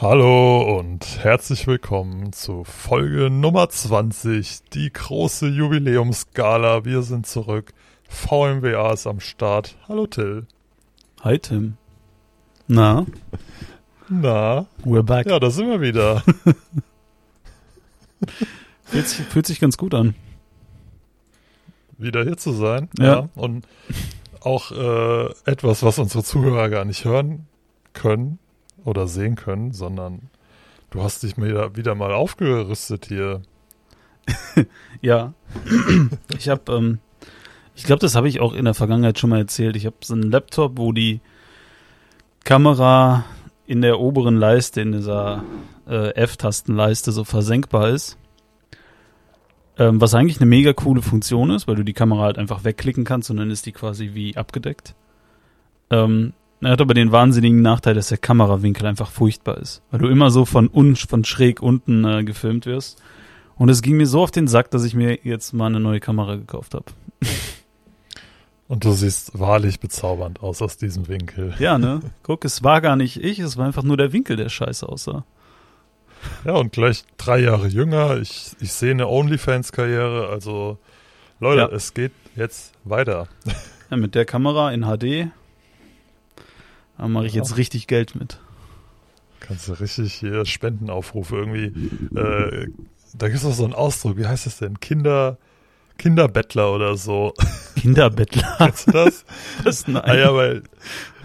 Hallo und herzlich willkommen zu Folge Nummer 20, die große Jubiläumsgala. Wir sind zurück. VMWA ist am Start. Hallo Till. Hi Tim. Na? Na? We're back. Ja, da sind wir wieder. fühlt, sich, fühlt sich ganz gut an. Wieder hier zu sein. Ja. ja. Und auch äh, etwas, was unsere Zuhörer gar nicht hören können oder sehen können, sondern du hast dich wieder, wieder mal aufgerüstet hier. ja. ich habe, ähm, ich glaube, das habe ich auch in der Vergangenheit schon mal erzählt. Ich habe so einen Laptop, wo die Kamera in der oberen Leiste, in dieser äh, F-Tastenleiste so versenkbar ist. Ähm, was eigentlich eine mega coole Funktion ist, weil du die Kamera halt einfach wegklicken kannst und dann ist die quasi wie abgedeckt. Ähm, er hat aber den wahnsinnigen Nachteil, dass der Kamerawinkel einfach furchtbar ist, weil du immer so von, un von schräg unten äh, gefilmt wirst. Und es ging mir so auf den Sack, dass ich mir jetzt mal eine neue Kamera gekauft habe. Und du siehst wahrlich bezaubernd aus aus diesem Winkel. Ja, ne? Guck, es war gar nicht ich, es war einfach nur der Winkel, der scheiße aussah. Ja, und gleich drei Jahre jünger. Ich, ich sehe eine OnlyFans-Karriere. Also, Leute, ja. es geht jetzt weiter. Ja, mit der Kamera in HD da mache ich jetzt richtig Geld mit. Kannst du richtig hier Spendenaufrufe irgendwie. Äh, da gibt es auch so einen Ausdruck, wie heißt das denn? Kinder. Kinderbettler oder so. Kinderbettler? Kennst du das? das nein. Ah ja, weil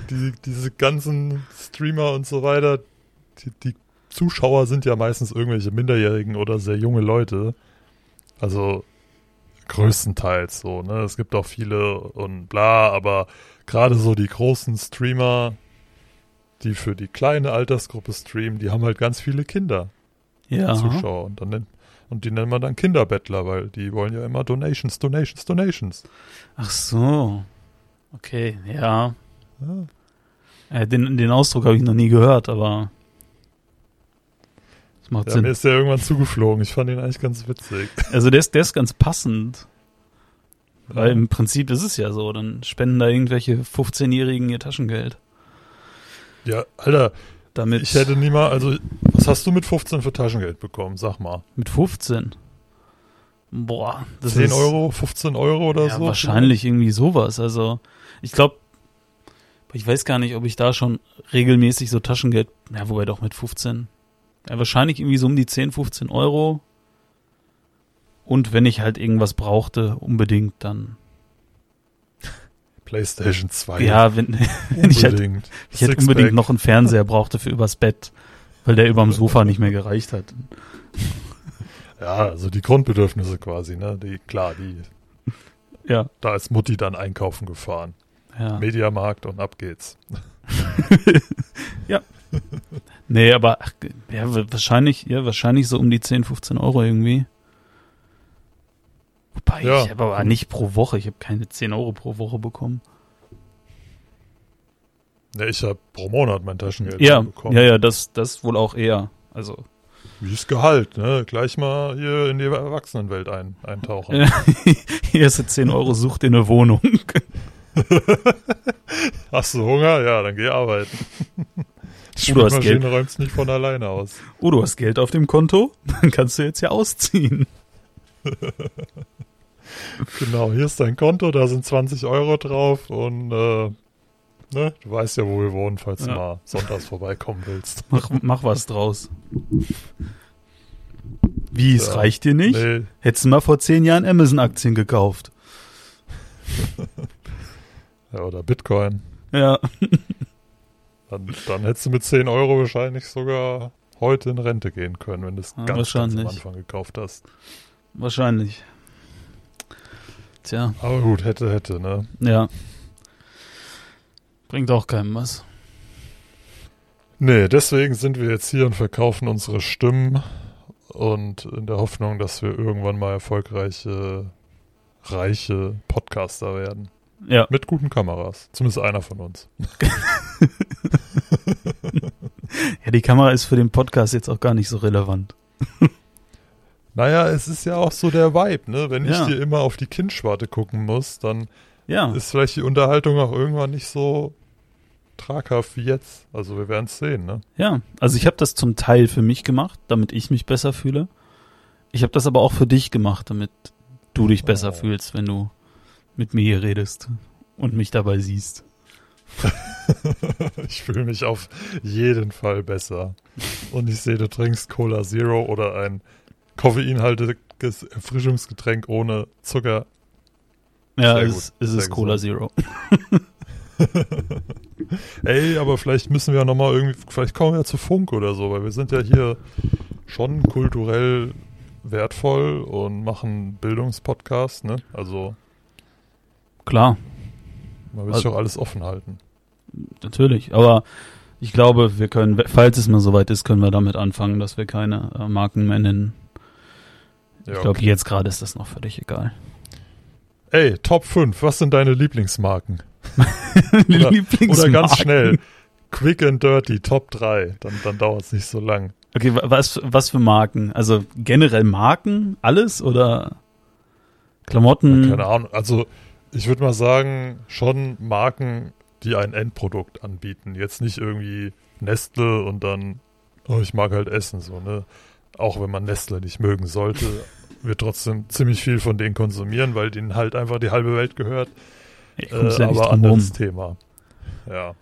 die, diese ganzen Streamer und so weiter, die, die Zuschauer sind ja meistens irgendwelche Minderjährigen oder sehr junge Leute. Also größtenteils so, ne? Es gibt auch viele und bla, aber gerade so die großen Streamer, die für die kleine Altersgruppe streamen, die haben halt ganz viele Kinder. Ja. Zuschauer. Und, dann nennt, und die nennen man dann Kinderbettler, weil die wollen ja immer Donations, Donations, Donations. Ach so. Okay, ja. ja. Äh, den, den Ausdruck habe ich noch nie gehört, aber das macht ja, Sinn. Mir ist der irgendwann zugeflogen. Ich fand ihn eigentlich ganz witzig. Also der ist, der ist ganz passend. Weil im Prinzip ist es ja so, dann spenden da irgendwelche 15-Jährigen ihr Taschengeld. Ja, Alter, damit. Ich hätte nie mal, also, was hast du mit 15 für Taschengeld bekommen? Sag mal. Mit 15? Boah, das 10 ist, Euro, 15 Euro oder ja, so? Wahrscheinlich irgendwie sowas. Also, ich glaube, ich weiß gar nicht, ob ich da schon regelmäßig so Taschengeld, ja, wobei doch mit 15. Ja, wahrscheinlich irgendwie so um die 10, 15 Euro. Und wenn ich halt irgendwas brauchte, unbedingt, dann PlayStation 2. Ja, wenn, wenn ich halt, ich hätte unbedingt noch einen Fernseher brauchte für übers Bett, weil der überm Sofa nicht mehr gereicht hat. Ja, also die Grundbedürfnisse quasi, ne? Die, klar, die. Ja. Da ist Mutti dann einkaufen gefahren. Ja. Mediamarkt und ab geht's. ja. Nee, aber ach, ja, wahrscheinlich, ja, wahrscheinlich so um die 10, 15 Euro irgendwie. Wobei, ja. ich habe aber nicht pro Woche, ich habe keine 10 Euro pro Woche bekommen. Ja, ich habe pro Monat mein Taschengeld ja, bekommen. Ja, ja, das, das wohl auch eher. Also. Wie ist Gehalt, ne? Gleich mal hier in die Erwachsenenwelt ein, eintauchen. hier ist 10 Euro, such dir eine Wohnung. Hast du Hunger? Ja, dann geh arbeiten. Du hast Geld. räumst nicht von alleine aus. Oh, du hast Geld auf dem Konto? Dann kannst du jetzt ja ausziehen. genau, hier ist dein Konto, da sind 20 Euro drauf und äh, ne, du weißt ja, wo wir wohnen, falls ja. du mal sonntags vorbeikommen willst. Mach, mach was draus. Wie, es ja, reicht dir nicht? Nee. Hättest du mal vor zehn Jahren Amazon-Aktien gekauft. ja, oder Bitcoin. Ja. Dann, dann hättest du mit 10 Euro wahrscheinlich sogar heute in Rente gehen können, wenn du es ja, ganz, ganz am Anfang gekauft hast. Wahrscheinlich. Tja. Aber gut, hätte, hätte, ne? Ja. Bringt auch keinem was. Nee, deswegen sind wir jetzt hier und verkaufen unsere Stimmen und in der Hoffnung, dass wir irgendwann mal erfolgreiche, reiche Podcaster werden. Ja. Mit guten Kameras. Zumindest einer von uns. ja, die Kamera ist für den Podcast jetzt auch gar nicht so relevant. Naja, es ist ja auch so der Vibe, ne? Wenn ja. ich dir immer auf die Kindschwarte gucken muss, dann ja. ist vielleicht die Unterhaltung auch irgendwann nicht so traghaft wie jetzt. Also wir werden es sehen, ne? Ja, also ich habe das zum Teil für mich gemacht, damit ich mich besser fühle. Ich habe das aber auch für dich gemacht, damit du dich besser Oh. fühlst, wenn du mit mir hier redest und mich dabei siehst. ich fühle mich auf jeden Fall besser. Und ich sehe, du trinkst Cola Zero oder ein koffeinhaltiges Erfrischungsgetränk ohne Zucker. Ja, Sehr es, es ist Cola. Zero. Ey, aber vielleicht müssen wir nochmal irgendwie, vielleicht kommen wir zu Funk oder so, weil wir sind ja hier schon kulturell wertvoll und machen Bildungspodcast, ne? Also Klar, man will sich Also- doch alles offen halten. natürlich. Aber ich glaube, wir können, falls es mal soweit ist, können wir damit anfangen, dass wir keine äh, Marken mehr nennen. Ja, ich glaube, okay. jetzt gerade ist das noch völlig egal. Ey, Top 5, was sind deine Lieblingsmarken? Oder Lieblingsmarken. ganz schnell. Quick and Dirty, Top 3. Dann, dann dauert es nicht so lang. Okay, wa- was, was für Marken? Also generell Marken, alles oder Klamotten? Keine Ahnung. Also, ich würde mal sagen, schon Marken, die ein Endprodukt anbieten. Jetzt nicht irgendwie Nestle und dann, oh, ich mag halt Essen, so, ne? Auch wenn man Nestle nicht mögen sollte, wir trotzdem ziemlich viel von denen konsumieren, weil denen halt einfach die halbe Welt gehört. Ich Äh, ja aber drum rum. anderes Thema. Ja.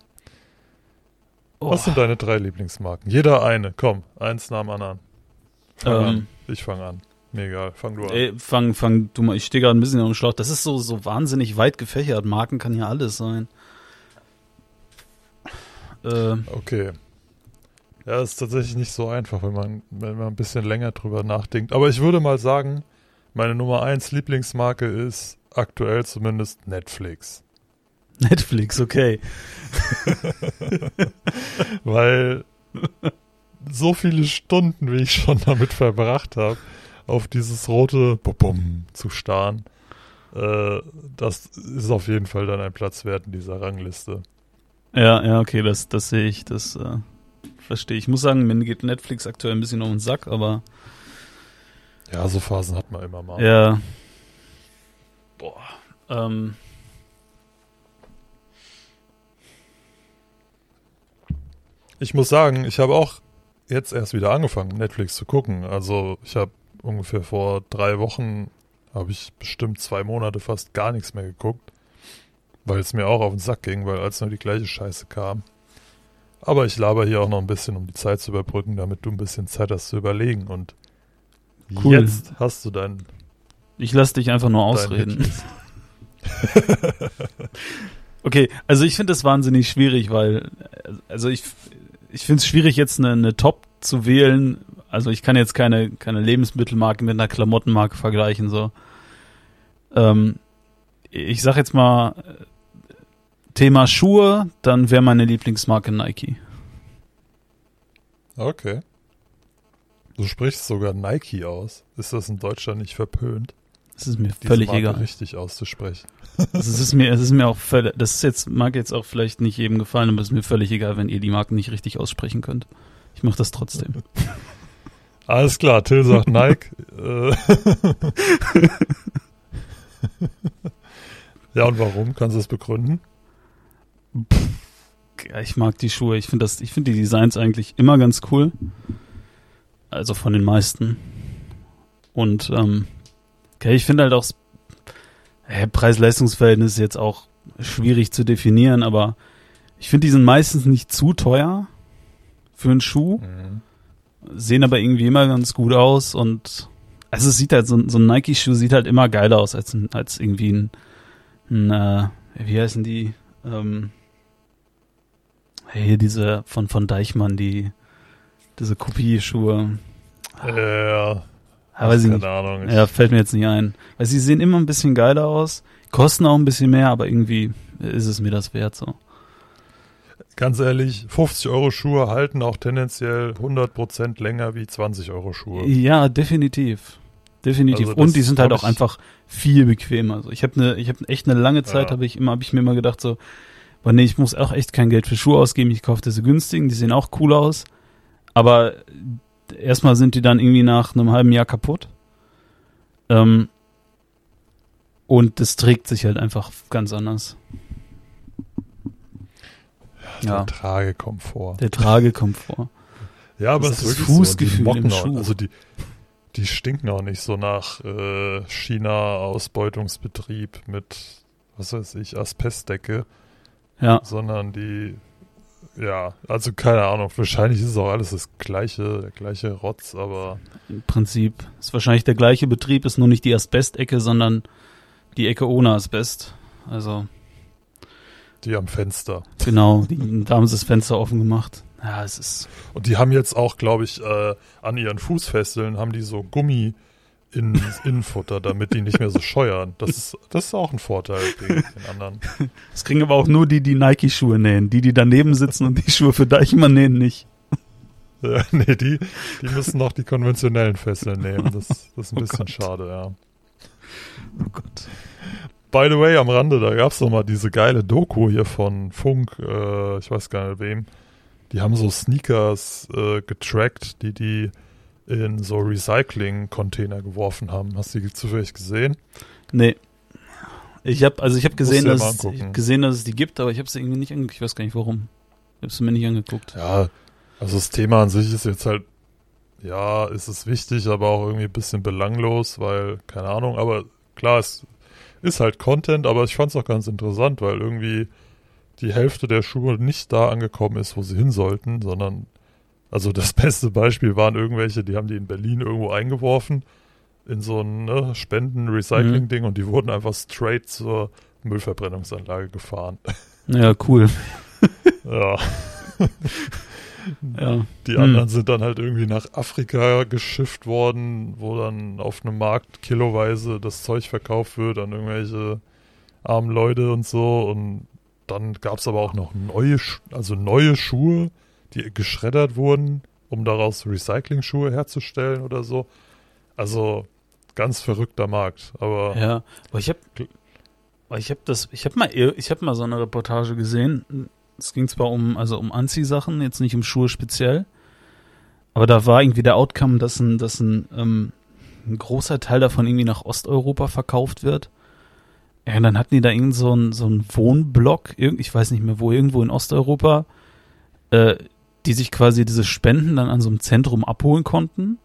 Oh, Was sind deine drei Lieblingsmarken? Jeder eine. Komm, eins nach dem anderen. Fang Ähm. an. Ich fange an. Mir egal. Fang du an. ey, fang, fang du mal, ich stehe gerade ein bisschen dem Schlauch. Das ist so, so wahnsinnig weit gefächert. Marken kann ja alles sein. Äh, Okay. Ja, ist tatsächlich nicht so einfach, wenn man, wenn man ein bisschen länger drüber nachdenkt. Aber ich würde mal sagen, meine Nummer eins Lieblingsmarke ist aktuell zumindest Netflix. Netflix, okay. Weil so viele Stunden, wie ich schon damit verbracht habe, auf dieses rote Bum zu starren, äh, das ist auf jeden Fall dann ein Platz wert in dieser Rangliste. Ja, ja, okay, das, das sehe ich, das äh, verstehe ich. Muss sagen, mir geht Netflix aktuell ein bisschen um den Sack, aber Ja, so Phasen hat man immer mal. ja. Boah. Ähm, Ich muss sagen, ich habe auch jetzt erst wieder angefangen, Netflix zu gucken. Also ich habe ungefähr vor drei Wochen, habe ich bestimmt zwei Monate fast gar nichts mehr geguckt, weil es mir auch auf den Sack ging, weil als nur die gleiche Scheiße kam. Aber ich laber hier auch noch ein bisschen, um die Zeit zu überbrücken, damit du ein bisschen Zeit hast zu überlegen. Und Cool. jetzt hast du dein, ich lasse dich einfach nur ausreden. Okay, also ich finde das wahnsinnig schwierig, weil, also ich, ich finde es schwierig, jetzt eine, eine Top zu wählen. Also ich kann jetzt keine, keine Lebensmittelmarke mit einer Klamottenmarke vergleichen, so. Ähm, ich sag jetzt mal, Thema Schuhe, dann wäre meine Lieblingsmarke Nike. Okay. Du sprichst sogar Nike aus. Ist das in Deutschland nicht verpönt? Das ist mir völlig Marke egal. richtig auszusprechen? Es ist mir, es ist mir auch völlig, das ist jetzt, mag jetzt auch vielleicht nicht jedem gefallen, aber es ist mir völlig egal, wenn ihr die Marken nicht richtig aussprechen könnt. Ich mache das trotzdem. Alles klar, Till sagt Nike. Äh. ja, und warum? Kannst du das begründen? Ja, ich mag die Schuhe. Ich finde das, ich finde die Designs eigentlich immer ganz cool. Also von den meisten. Und ähm, okay, ich finde halt auch äh, Preis-Leistungs-Verhältnis ist jetzt auch schwierig zu definieren, aber ich finde, die sind meistens nicht zu teuer für einen Schuh, sehen aber irgendwie immer ganz gut aus und also es sieht halt so, ein- so ein Nike-Schuh sieht halt immer geiler aus als als irgendwie ein, ein äh, wie heißen die? Ähm, hey, diese von von Deichmann, die diese Kopie-Schuhe. Ja, Ja, weiß ich keine nicht. Ahnung. Ja, fällt mir jetzt nicht ein. Weil sie sehen immer ein bisschen geiler aus, kosten auch ein bisschen mehr, aber irgendwie ist es mir das wert so. Ganz ehrlich, 50 Euro Schuhe halten auch tendenziell 100% länger wie 20 Euro Schuhe. Ja, definitiv. Definitiv. Also Und die sind halt hab auch einfach viel bequemer. Also ich habe ne, ich habe echt eine lange Zeit, Ja. habe ich immer, habe ich mir immer gedacht so, boah, nee, ich muss auch echt kein Geld für Schuhe ausgeben. Ich kaufe diese günstigen, die sehen auch cool aus. Aber erstmal sind die dann irgendwie nach einem halben Jahr kaputt. Ähm, und das trägt sich halt einfach ganz anders. Ja. Der Tragekomfort. Der Tragekomfort. Ja, aber Das es ist das wirklich Fußgefühl so. Die im Schuh. also die, die stinken auch nicht so nach äh, China-Ausbeutungsbetrieb mit, was weiß ich, Asbestdecke, Ja, sondern die, ja, also keine Ahnung, wahrscheinlich ist es auch alles das gleiche, der gleiche Rotz, aber im Prinzip ist wahrscheinlich der gleiche Betrieb, ist nur nicht die Asbestecke, sondern die Ecke ohne Asbest. Also, die am Fenster. genau, die, da haben sie das Fenster offen gemacht. Ja, es ist, Und die haben jetzt auch, glaube ich, äh, an ihren Fußfesseln haben die so Gummi in Innenfutter, damit die nicht mehr so scheuern. Das ist, das ist auch ein Vorteil gegen den anderen. das kriegen aber auch nur die, die Nike-Schuhe nähen. Die, die daneben sitzen und die Schuhe für Deichmann nähen, nicht. Ja, nee, die, die müssen noch die konventionellen Fesseln nehmen. Das, das ist ein Oh bisschen Gott. schade, ja. Oh Gott. By the way, am Rande, da gab's doch mal diese geile Doku hier von Funk, äh, ich weiß gar nicht wem. Die haben so Sneakers äh, getrackt, die die in so Recycling-Container geworfen haben. Hast du die zufällig gesehen? Nee. Ich habe also ich habe gesehen, mal dass es, gesehen, dass es die gibt, aber ich habe sie irgendwie nicht angeguckt. Ich weiß gar nicht warum. Ich habe sie mir nicht angeguckt. Ja, also das Thema an sich ist jetzt halt, ja, ist es wichtig, aber auch irgendwie ein bisschen belanglos, weil, keine Ahnung, aber klar, es ist halt Content, aber ich fand es auch ganz interessant, weil irgendwie die Hälfte der Schuhe nicht da angekommen ist, wo sie hin sollten, sondern, also das beste Beispiel waren irgendwelche, die haben die in Berlin irgendwo eingeworfen, in so ein ne, Spenden-Recycling-Ding und die wurden einfach straight zur Müllverbrennungsanlage gefahren. Ja, cool. ja. Ja. Die anderen sind dann halt irgendwie nach Afrika geschifft worden, wo dann auf einem Markt kiloweise das Zeug verkauft wird an irgendwelche armen Leute und so. Und dann gab es aber auch noch neue, also neue Schuhe, die geschreddert wurden, um daraus Recycling-Schuhe herzustellen oder so. Also ganz verrückter Markt. Aber Ja, aber ich habe ich habe das ich habe mal ich habe mal so eine Reportage gesehen. Es ging zwar um also um Anziehsachen, jetzt nicht um Schuhe speziell, aber da war irgendwie der Outcome, dass ein dass ein, ähm, ein großer Teil davon irgendwie nach Osteuropa verkauft wird. Ja, und dann hatten die da irgend so einen so einen Wohnblock, ich weiß nicht mehr wo, irgendwo in Osteuropa, äh, die sich quasi diese Spenden dann an so einem Zentrum abholen konnten.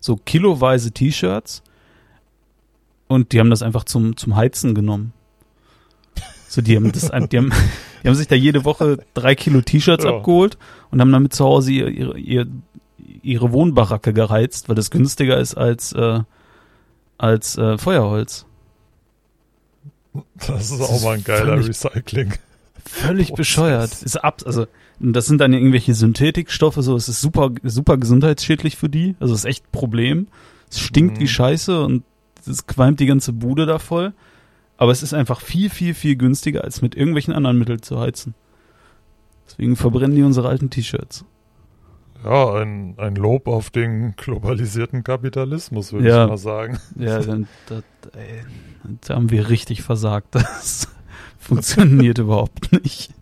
So kiloweise T-Shirts. Und die haben das einfach zum, zum Heizen genommen. So, die haben das, die haben, die haben sich da jede Woche drei Kilo T-Shirts Ja. abgeholt und haben damit zu Hause ihr, ihre, ihr, ihre Wohnbaracke gereizt, weil das günstiger ist als, äh, als äh, Feuerholz. das ist Das auch mal ein geiler völlig- Recycling. Völlig Prozess. bescheuert. Ist ab, also, das sind dann irgendwelche Synthetikstoffe, so, es ist super, super gesundheitsschädlich für die. Also, es ist echt ein Problem. Es stinkt Mhm. wie Scheiße und es qualmt die ganze Bude da voll. Aber es ist einfach viel, viel, viel günstiger, als mit irgendwelchen anderen Mitteln zu heizen. Deswegen verbrennen die unsere alten T-Shirts. Ja, ein, ein Lob auf den globalisierten Kapitalismus, würde Ja. ich mal sagen. Ja, dann, das, ey, da haben wir richtig versagt. Das funktioniert überhaupt nicht.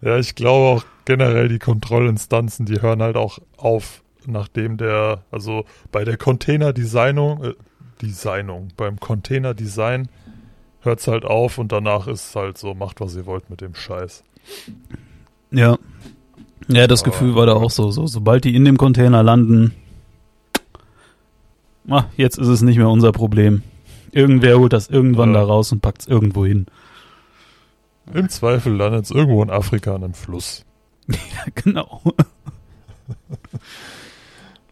Ja, ich glaube auch generell die Kontrollinstanzen, die hören halt auch auf, nachdem der, also bei der Container-Designung, äh, Designung, beim Container-Design hört's halt auf und danach ist es halt so, macht was ihr wollt mit dem Scheiß. Ja. Ja, das Aber- Gefühl war da auch so, so. Sobald die in dem Container landen, ah, jetzt ist es nicht mehr unser Problem. Irgendwer holt das irgendwann Ja. da raus und packt es irgendwo hin. Im Zweifel landet es irgendwo in Afrika an einem Fluss. genau.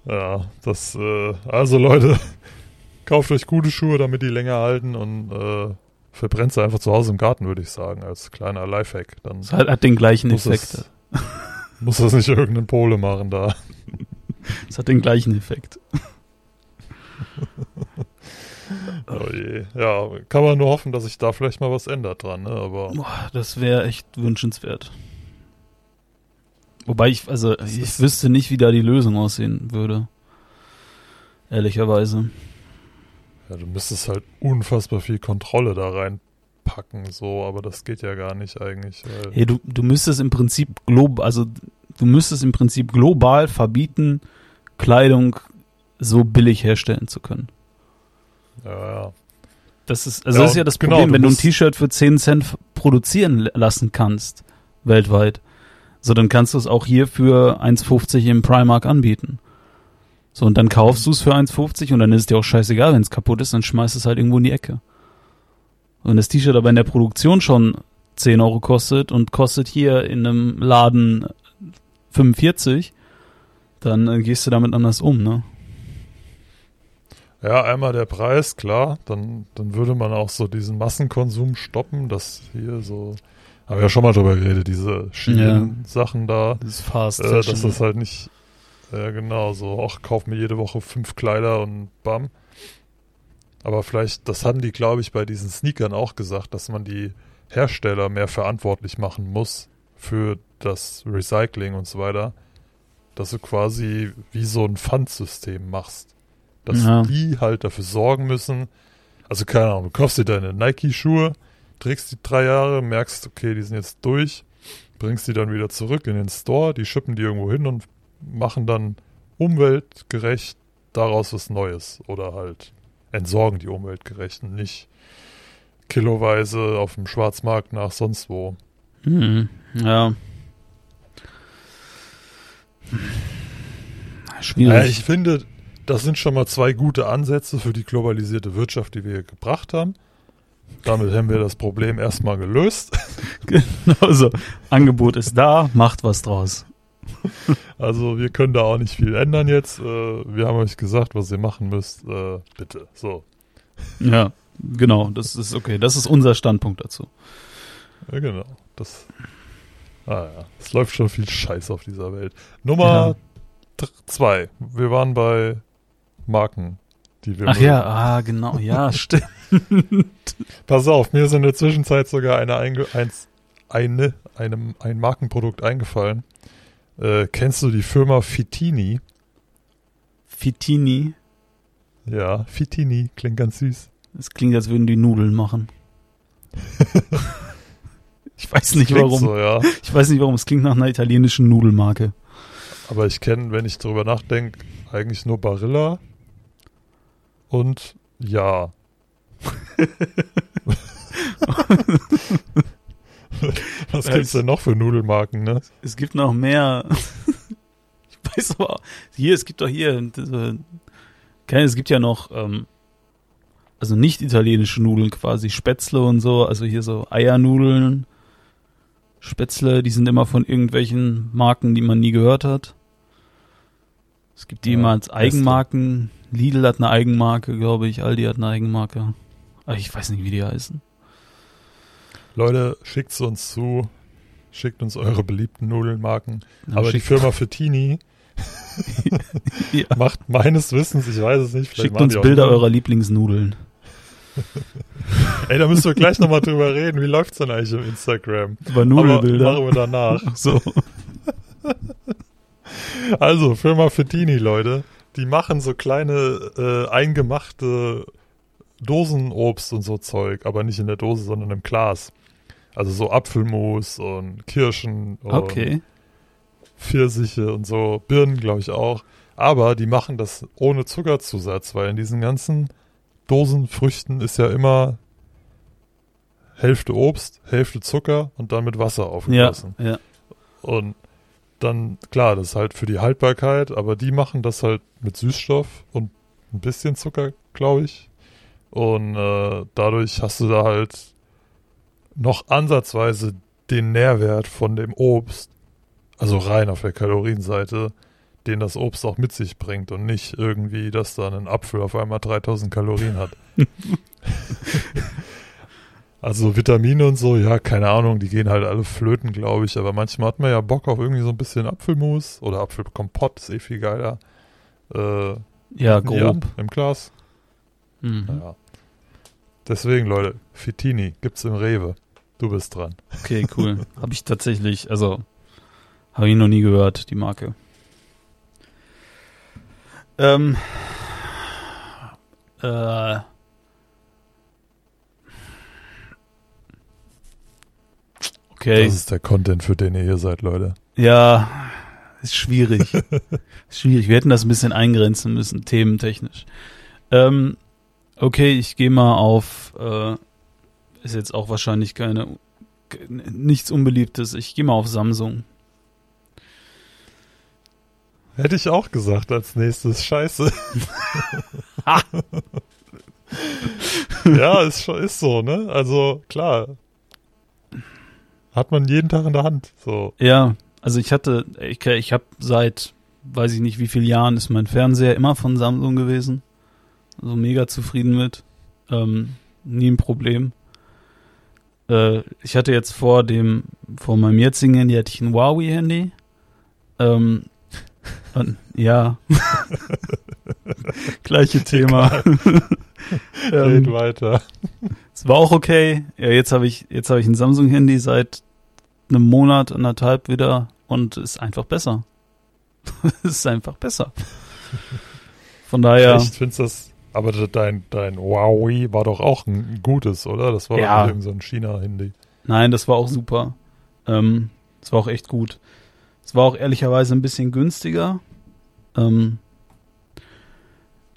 Ja, das, äh, also Leute, kauft euch gute Schuhe, damit die länger halten und äh, verbrennt sie einfach zu Hause im Garten, würde ich sagen, als kleiner Lifehack. Dann Es hat, den gleichen muss Effekt. es, muss das nicht irgendein Pole machen da. Es hat den gleichen Effekt. Oh je. Ja, kann man nur hoffen, dass sich da vielleicht mal was ändert dran, ne? Aber Boah, das wäre echt wünschenswert. Wobei ich, also, Das ich wüsste nicht, wie da die Lösung aussehen würde. Ehrlicherweise. ja, du müsstest halt unfassbar viel Kontrolle da reinpacken, so, aber das geht ja gar nicht eigentlich. Hey, du, du müsstest im Prinzip global, also du müsstest im Prinzip global verbieten, Kleidung so billig herstellen zu können. Ja, ja. Das ist, also Ja, das ist ja das genau, Problem, du wenn du ein T-Shirt für 10 Cent produzieren lassen kannst, weltweit, So, dann kannst du es auch hier für 1,50 im Primark anbieten. So, und dann kaufst du es für 1,50 und dann ist es dir auch scheißegal, wenn es kaputt ist, dann schmeißt es halt irgendwo in die Ecke. Und das T-Shirt aber in der Produktion schon 10 Euro kostet und kostet hier in einem Laden 45, dann äh, gehst du damit anders um, ne? Ja, einmal der Preis, klar, dann, dann würde man auch so diesen Massenkonsum stoppen, das hier so, haben wir ja schon mal drüber geredet, diese Schienen-Sachen da, Das ist fast. äh, dass das halt nicht, ja genau, so, ach, kauf mir jede Woche fünf Kleider und bam. Aber vielleicht, das haben die, glaube ich, bei diesen Sneakern auch gesagt, dass man die Hersteller mehr verantwortlich machen muss für das Recycling und so weiter, dass du quasi wie so ein Pfandsystem machst. Dass Ja. die halt dafür sorgen müssen, also keine Ahnung, du kaufst dir deine Nike-Schuhe, trägst die drei Jahre, merkst, okay, die sind jetzt durch, bringst die dann wieder zurück in den Store, die schippen die irgendwo hin und machen dann umweltgerecht daraus was Neues oder halt entsorgen die umweltgerecht und nicht kiloweise auf dem Schwarzmarkt nach sonst wo. Mhm. Ja. Schwierig. Ich finde, das sind schon mal zwei gute Ansätze für die globalisierte Wirtschaft, die wir hier gebracht haben. Damit haben wir das Problem erstmal gelöst. Genau so. Angebot ist da, macht was draus. Also wir können da auch nicht viel ändern jetzt. Äh, Wir haben euch gesagt, was ihr machen müsst. Äh, Bitte. So. Ja, genau, das ist okay. Das ist unser Standpunkt dazu. Ja, genau. Das. Ah ja. Es läuft schon viel Scheiß auf dieser Welt. Nummer dr- zwei. Wir waren bei Marken, die wir. Ach mögen. ja, ah, genau, ja, stimmt. Pass auf, mir ist in der Zwischenzeit sogar eine, einge eins, eine einem, ein Markenprodukt eingefallen. Äh, kennst du die Firma Fitini? Fitini. Ja, Fitini, klingt ganz süß. Das klingt, als würden die Nudeln machen. ich weiß nicht Klingt warum. So, ja. Ich weiß nicht warum. Es klingt nach einer italienischen Nudelmarke. Aber ich kenne, wenn ich drüber nachdenke, eigentlich nur Barilla und ja. Was gibt's denn noch für Nudelmarken, ne? Es gibt noch mehr. ich weiß aber, hier, es gibt doch hier, diese, keine, es gibt ja noch, ähm, also nicht italienische Nudeln quasi, Spätzle und so, also hier so Eiernudeln, Spätzle, die sind immer von irgendwelchen Marken, die man nie gehört hat. Es gibt die Ja, immer als. Eigenmarken. Lidl hat eine Eigenmarke, glaube ich. Aldi hat eine Eigenmarke. Aber ich weiß nicht, wie die heißen. Leute, schickt's uns zu. Schickt uns eure beliebten Nudelmarken. Dann Aber die schickt- Firma Fitini Ja. macht meines Wissens, ich weiß es nicht, vielleicht Schickt uns Bilder Nudeln. eurer Lieblingsnudeln. Ey, da müssen wir gleich nochmal drüber reden. Wie läuft's denn eigentlich im Instagram? Über Nudelbilder. machen wir danach. Ach so. Also, Firma Fedini, Leute, die machen so kleine äh, eingemachte Dosenobst und so Zeug, aber nicht in der Dose, sondern im Glas. Also so Apfelmus und Kirschen und Okay. Pfirsiche und so, Birnen glaube ich auch. Aber die machen das ohne Zuckerzusatz, weil in diesen ganzen Dosenfrüchten ist ja immer Hälfte Obst, Hälfte Zucker und dann mit Wasser Ja, aufgegossen. ja. Und dann, klar, das ist halt für die Haltbarkeit, aber die machen das halt mit Süßstoff und ein bisschen Zucker, glaube ich. Und äh, dadurch hast du da halt noch ansatzweise den Nährwert von dem Obst, also rein auf der Kalorienseite, den das Obst auch mit sich bringt und nicht irgendwie, dass dann ein Apfel auf einmal 3000 Kalorien hat. Also Vitamine und so, ja, keine Ahnung, die gehen halt alle flöten, glaube ich. Aber manchmal hat man ja Bock auf irgendwie so ein bisschen Apfelmus oder Apfelkompott, ist eh viel geiler. Äh, Ja, grob. Im Glas. Mhm. Ja. Deswegen, Leute, Fitini gibt's im Rewe. Du bist dran. Okay, cool. habe ich tatsächlich, also habe ich noch nie gehört, die Marke. Ähm, äh, okay. Das ist der Content, für den ihr hier seid, Leute. Ja, ist schwierig. ist schwierig. Wir hätten das ein bisschen eingrenzen müssen, thementechnisch. Ähm, okay, ich gehe mal auf, äh, ist jetzt auch wahrscheinlich keine, ke- nichts Unbeliebtes. Ich gehe mal auf Samsung. Hätte ich auch gesagt als nächstes. Scheiße. ja, ist, schon- ist so, ne? Also, klar. Hat man jeden Tag in der Hand. So. Ja, also ich hatte, ich, ich habe seit, weiß ich nicht wie vielen Jahren, ist mein Fernseher immer von Samsung gewesen. Also mega zufrieden mit. Ähm, nie ein Problem. Äh, ich hatte jetzt vor dem, vor meinem jetzigen Handy hatte ich ein Huawei-Handy. Ähm, und, ja. Gleiche Thema. Red ähm, weiter. es war auch okay. Ja, jetzt habe ich, jetzt habe ich ein Samsung-Handy seit einem Monat, anderthalb wieder und ist einfach besser. es ist einfach besser. Von daher, Echt, findest das. Aber dein, dein Huawei war doch auch ein gutes, oder? Das war Ja. doch irgend so ein China-Handy. nein, das war auch super. Ähm, es war auch echt gut. Es war auch ehrlicherweise ein bisschen günstiger. Ähm,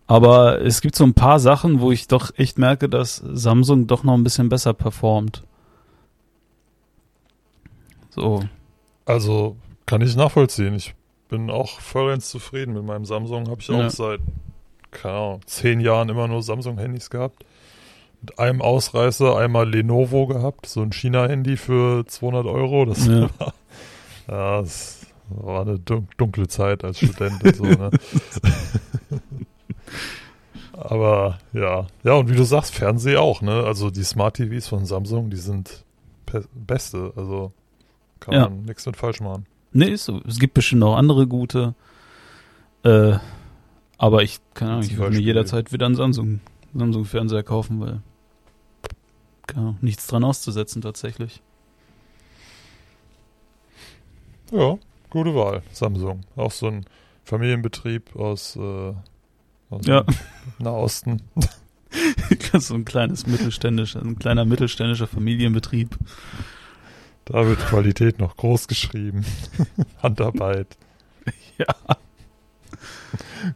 aber es gibt so ein paar Sachen, wo ich doch echt merke, dass Samsung doch noch ein bisschen besser performt. So, Also, kann ich nachvollziehen. Ich bin auch vollends zufrieden mit meinem Samsung. Habe ich auch Ja. seit, keine Ahnung, zehn Jahren immer nur Samsung-Handys gehabt. Mit einem Ausreißer einmal Lenovo gehabt, so ein China-Handy für 200 Euro. Das Ja. war, ja, das war eine dun- dunkle Zeit als Student und so, ne? Aber ja, ja, und wie du sagst, Fernseher auch, ne? Also die Smart TVs von Samsung, die sind beste, also kann Ja. man nichts mit falsch machen. Nee, ist so. Es gibt bestimmt auch andere gute. Äh, aber ich keine Ahnung, ich würde mir jederzeit wieder einen Samsung, Samsung Fernseher kaufen, weil keine nichts dran auszusetzen tatsächlich. Ja, gute Wahl, Samsung. Auch so ein Familienbetrieb aus, äh, aus Ja. Nahosten. so ein kleines mittelständischer, ein kleiner mittelständischer Familienbetrieb. Da wird Qualität noch groß geschrieben. Handarbeit. Ja.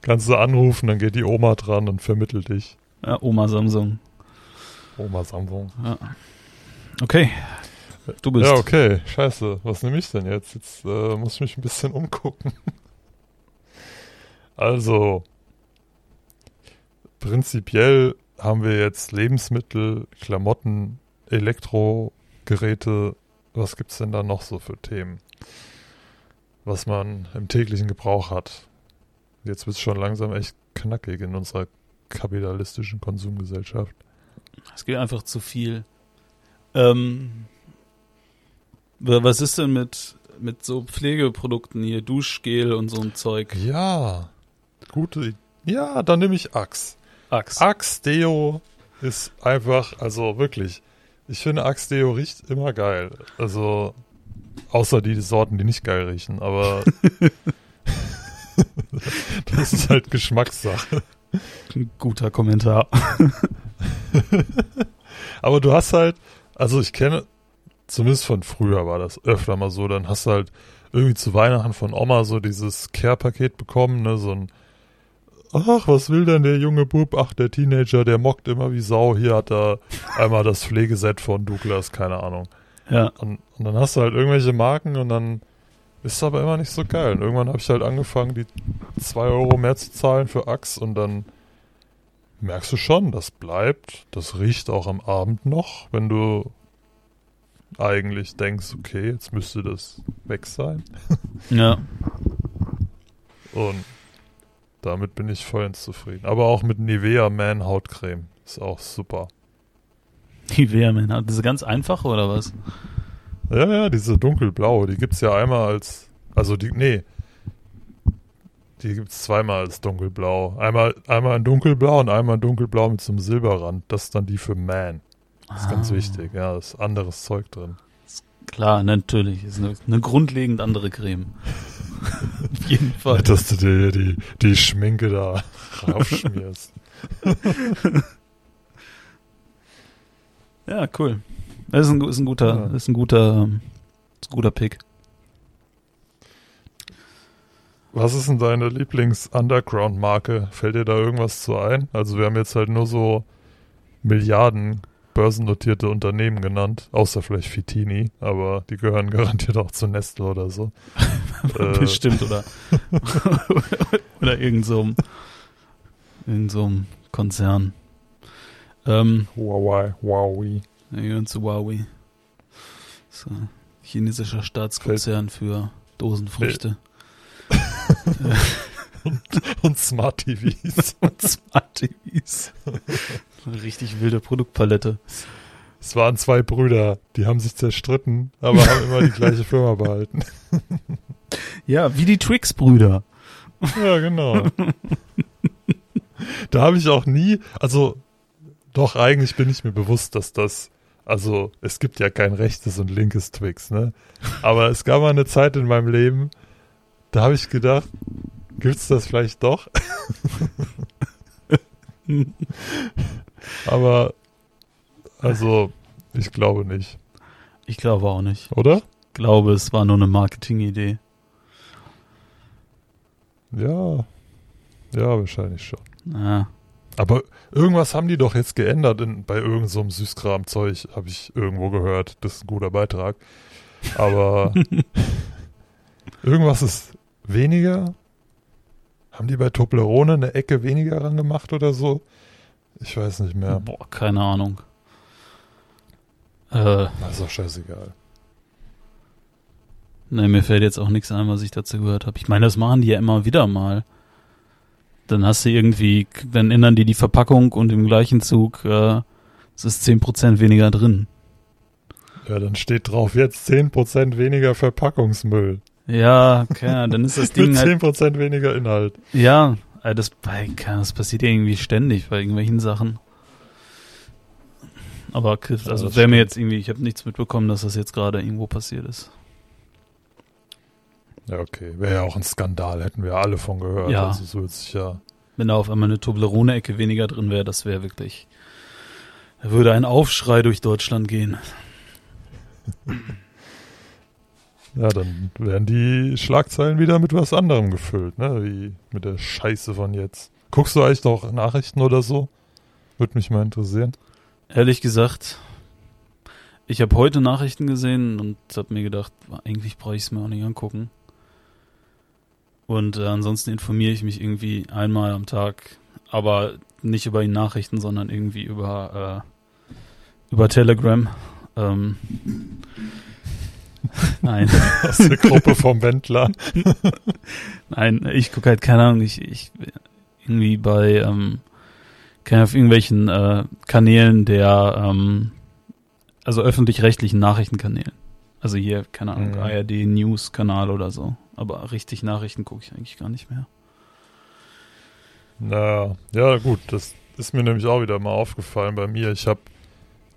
Kannst du anrufen, dann geht die Oma dran und vermittelt dich. ja Oma Samsung. Oma Samsung. Ja. Okay. Du bist. Ja, okay. Scheiße. Was nehme ich denn jetzt? Jetzt äh, muss ich mich ein bisschen umgucken. Also, prinzipiell haben wir jetzt Lebensmittel, Klamotten, Elektrogeräte. Was gibt's denn da noch so für Themen? Was man im täglichen Gebrauch hat. Jetzt wird's schon langsam echt knackig in unserer kapitalistischen Konsumgesellschaft. Es geht einfach zu viel. Ähm, wa- was ist denn mit, mit so Pflegeprodukten hier, Duschgel und so ein Zeug? Ja, gute. Ja, dann nehme ich Axe. Axe. Axe Deo ist einfach, also wirklich. Ich finde Axe Deo riecht immer geil. Also, außer die Sorten, die nicht geil riechen, aber das ist halt Geschmackssache. Ein guter Kommentar. Aber du hast halt, also ich kenne, zumindest von früher war das öfter mal so, dann hast du halt irgendwie zu Weihnachten von Oma so dieses Care-Paket bekommen, ne, so ein Ach, was will denn der junge Bub? Ach, der Teenager, der mockt immer wie Sau. Hier hat er einmal das Pflegeset von Douglas, keine Ahnung. Ja. Und, und dann hast du halt irgendwelche Marken und dann ist es aber immer nicht so geil. Und irgendwann habe ich halt angefangen, die zwei Euro mehr zu zahlen für Axe und dann merkst du schon, das bleibt, das riecht auch am Abend noch, wenn du eigentlich denkst, okay, jetzt müsste das weg sein. Ja. Und damit bin ich vollends zufrieden. Aber auch mit Nivea Man Hautcreme ist auch super. Die Wehrmänner. Diese ganz einfache oder was? Ja, ja, diese dunkelblaue, die gibt's ja einmal als, also die, nee, die gibt's zweimal als dunkelblau. Einmal, einmal in dunkelblau und einmal in dunkelblau mit so einem Silberrand. Das ist dann die für Man. Das ist ganz Ah, wichtig, ja, da ist anderes Zeug drin. Klar, natürlich. Ist eine, eine grundlegend andere Creme. Auf jeden Fall. Dass du dir hier die, die Schminke da raufschmierst. Ja, cool. Das ist ein, ist ein guter, Ja. ist ein guter, ist ein guter Pick. Was ist denn deine Lieblings-Underground-Marke? Fällt dir da irgendwas zu ein? Also wir haben jetzt halt nur so Milliarden börsennotierte Unternehmen genannt, außer vielleicht Fitini, aber die gehören garantiert auch zu Nestle oder so. äh, Bestimmt, oder? oder irgend so einem, irgend so einem Konzern. Ähm, Huawei, Huawei. Ja, gehören zu Huawei. So, chinesischer Staatskonzern für Dosenfrüchte. Und, und Smart TVs. und Smart TVs. Eine richtig wilde Produktpalette. Es waren zwei Brüder, die haben sich zerstritten, aber haben immer die gleiche Firma behalten. Ja, wie die Twix-Brüder. Ja, genau. da habe ich auch nie, also doch eigentlich bin ich mir bewusst, dass das, also es gibt ja kein rechtes und linkes Twix, ne? Aber es gab mal eine Zeit in meinem Leben, da habe ich gedacht, gibt's das vielleicht doch? Aber also, ich glaube nicht. Ich glaube auch nicht. Oder? Ich glaube, es war nur eine Marketingidee. Ja. Ja, wahrscheinlich schon. Ja. Aber irgendwas haben die doch jetzt geändert in, bei irgendeinem so Süßkram-Zeug, habe ich irgendwo gehört. Das ist ein guter Beitrag. Aber irgendwas ist weniger. Haben die bei Toblerone eine Ecke weniger ran gemacht oder so? Ich weiß nicht mehr. Boah, keine Ahnung. Äh, das ist doch scheißegal. Ne, mir fällt jetzt auch nichts ein, was ich dazu gehört habe. Ich meine, das machen die ja immer wieder mal. Dann hast du irgendwie, dann ändern die die Verpackung und im gleichen Zug äh, es ist 10% weniger drin. Ja, dann steht drauf jetzt 10% weniger Verpackungsmüll. Ja, okay, dann ist das Ding Mit 10% halt, weniger Inhalt. Ja, äh, das, das passiert ja irgendwie ständig bei irgendwelchen Sachen. Aber also ja, wäre mir jetzt irgendwie, ich habe nichts mitbekommen, dass das jetzt gerade irgendwo passiert ist. Ja, okay. Wäre ja auch ein Skandal, hätten wir alle von gehört. Ja. Also so sich ja Wenn da auf einmal eine Toblerone-Ecke weniger drin wäre, das wäre wirklich. Da würde ein Aufschrei durch Deutschland gehen. Ja, dann werden die Schlagzeilen wieder mit was anderem gefüllt, ne? Wie mit der Scheiße von jetzt. Guckst du eigentlich noch Nachrichten oder so? Würde mich mal interessieren. Ehrlich gesagt, ich habe heute Nachrichten gesehen und habe mir gedacht, eigentlich brauche ich es mir auch nicht angucken. Und äh, ansonsten informiere ich mich irgendwie einmal am Tag, aber nicht über die Nachrichten, sondern irgendwie über, äh, über Telegram. Ähm, Nein. Aus der Gruppe vom Wendler. Nein, ich gucke halt, keine Ahnung, ich, ich irgendwie bei, ähm, keine auf irgendwelchen äh, Kanälen der, ähm, also öffentlich-rechtlichen Nachrichtenkanälen. Also hier, keine Ahnung, mhm. ARD News Kanal oder so. Aber richtig Nachrichten gucke ich eigentlich gar nicht mehr. Na, ja gut, das ist mir nämlich auch wieder mal aufgefallen bei mir. Ich habe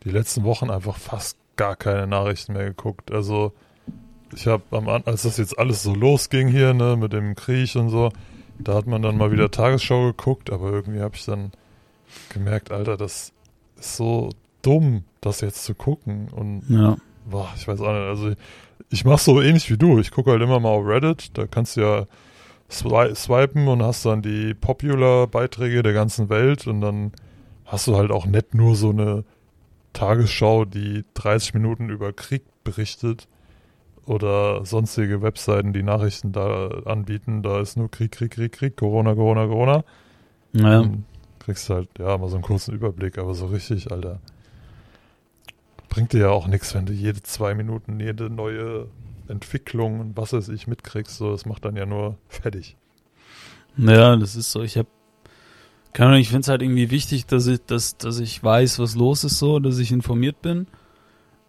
die letzten Wochen einfach fast gar keine Nachrichten mehr geguckt. Also ich habe am als das jetzt alles so losging hier, ne, mit dem Krieg und so, da hat man dann mal wieder Tagesschau geguckt, aber irgendwie habe ich dann gemerkt, Alter, das ist so dumm, das jetzt zu gucken und ja. boah, ich weiß auch nicht, also ich, ich mache so ähnlich wie du, ich gucke halt immer mal auf Reddit, da kannst du ja swi swipen und hast dann die Popular-Beiträge der ganzen Welt und dann hast du halt auch nicht nur so eine Tagesschau, die 30 Minuten über Krieg berichtet, oder sonstige Webseiten, die Nachrichten da anbieten, da ist nur Krieg, Krieg, Krieg, Krieg, Corona, Corona, Corona. Ja. Dann kriegst halt, ja, mal so einen kurzen Überblick, aber so richtig, Alter. Bringt dir ja auch nichts, wenn du jede zwei Minuten jede neue Entwicklung und was weiß ich mitkriegst, so, das macht dann ja nur fertig. Ja, das ist so, ich hab, keine Ahnung, ich finde es halt irgendwie wichtig, dass ich, dass, dass ich weiß, was los ist so, dass ich informiert bin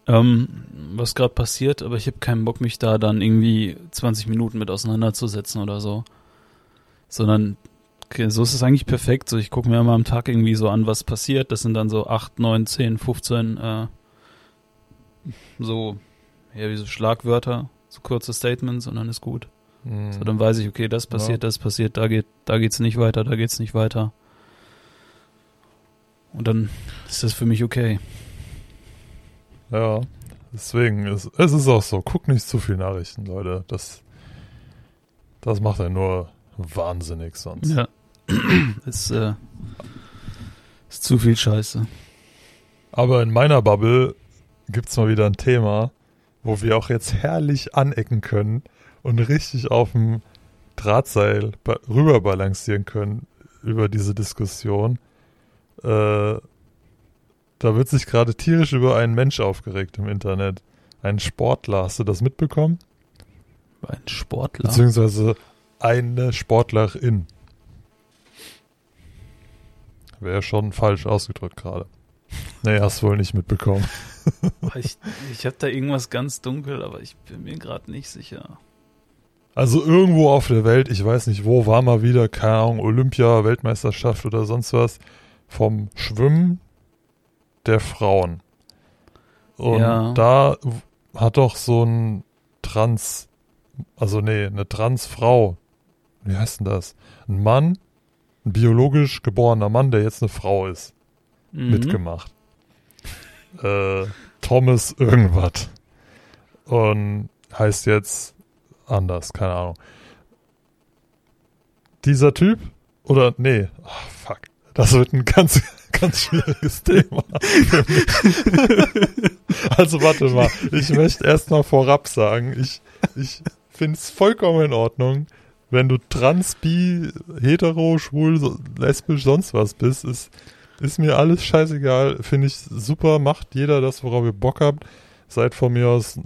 ähm, was gerade passiert, aber ich habe keinen Bock, mich da dann irgendwie 20 Minuten mit auseinanderzusetzen oder so. Sondern okay, so ist es eigentlich perfekt. So, ich gucke mir mal am Tag irgendwie so an, was passiert. Das sind dann so 8, 9, 10, 15 äh, so, ja, wie so Schlagwörter, so kurze Statements und dann ist gut. Mhm. So, dann weiß ich, okay, das passiert, ja. das passiert, da geht, da geht's nicht weiter, da geht's nicht weiter. Und dann ist das für mich okay. Ja, deswegen, ist, es ist auch so, guck nicht zu viel Nachrichten, Leute. Das, das macht er nur wahnsinnig sonst. Ja. ist, äh, ist zu viel Scheiße. Aber in meiner Bubble gibt's mal wieder ein Thema, wo wir auch jetzt herrlich anecken können und richtig auf dem Drahtseil rüber balancieren können über diese Diskussion. Äh, da wird sich gerade tierisch über einen Mensch aufgeregt im Internet. Ein Sportler, hast du das mitbekommen? Ein Sportler. Beziehungsweise eine Sportlerin. Wäre schon falsch ausgedrückt gerade. Nee, hast wohl nicht mitbekommen. Ich, ich habe da irgendwas ganz dunkel, aber ich bin mir gerade nicht sicher. Also irgendwo auf der Welt, ich weiß nicht wo, war mal wieder, keine Ahnung, Olympia, Weltmeisterschaft oder sonst was, vom Schwimmen der Frauen. Und Ja. da hat doch so ein Trans, also nee, eine Transfrau, wie heißt denn das? Ein Mann, ein biologisch geborener Mann, der jetzt eine Frau ist, Mhm. mitgemacht. Äh, Thomas irgendwas. Und heißt jetzt anders, keine Ahnung. Dieser Typ, oder, nee, ah, fuck, das wird ein ganz, ganz schwieriges Thema. also warte mal, ich möchte erstmal vorab sagen, ich, ich finde es vollkommen in Ordnung, wenn du trans, bi, hetero, schwul, lesbisch, sonst was bist, ist, ist mir alles scheißegal, finde ich super, macht jeder das, worauf ihr Bock habt. Seid von mir aus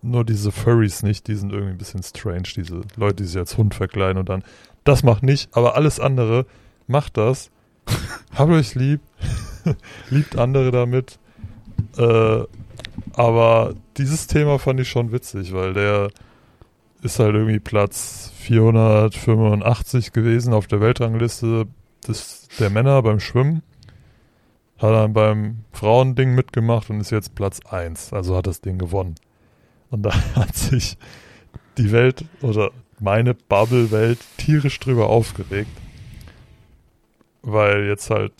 nur diese Furries nicht, die sind irgendwie ein bisschen strange, diese Leute, die sich als Hund verkleiden und dann, das macht nicht, aber alles andere, macht das. Habt euch lieb, liebt andere damit. Äh, aber dieses Thema fand ich schon witzig, weil der ist halt irgendwie Platz 485 gewesen auf der Weltrangliste des, der Männer beim Schwimmen. Hat dann beim Frauending mitgemacht und ist jetzt Platz 1. Also hat das Ding gewonnen. Und da hat sich die Welt oder meine Bubble-Welt tierisch drüber aufgeregt. Weil jetzt halt,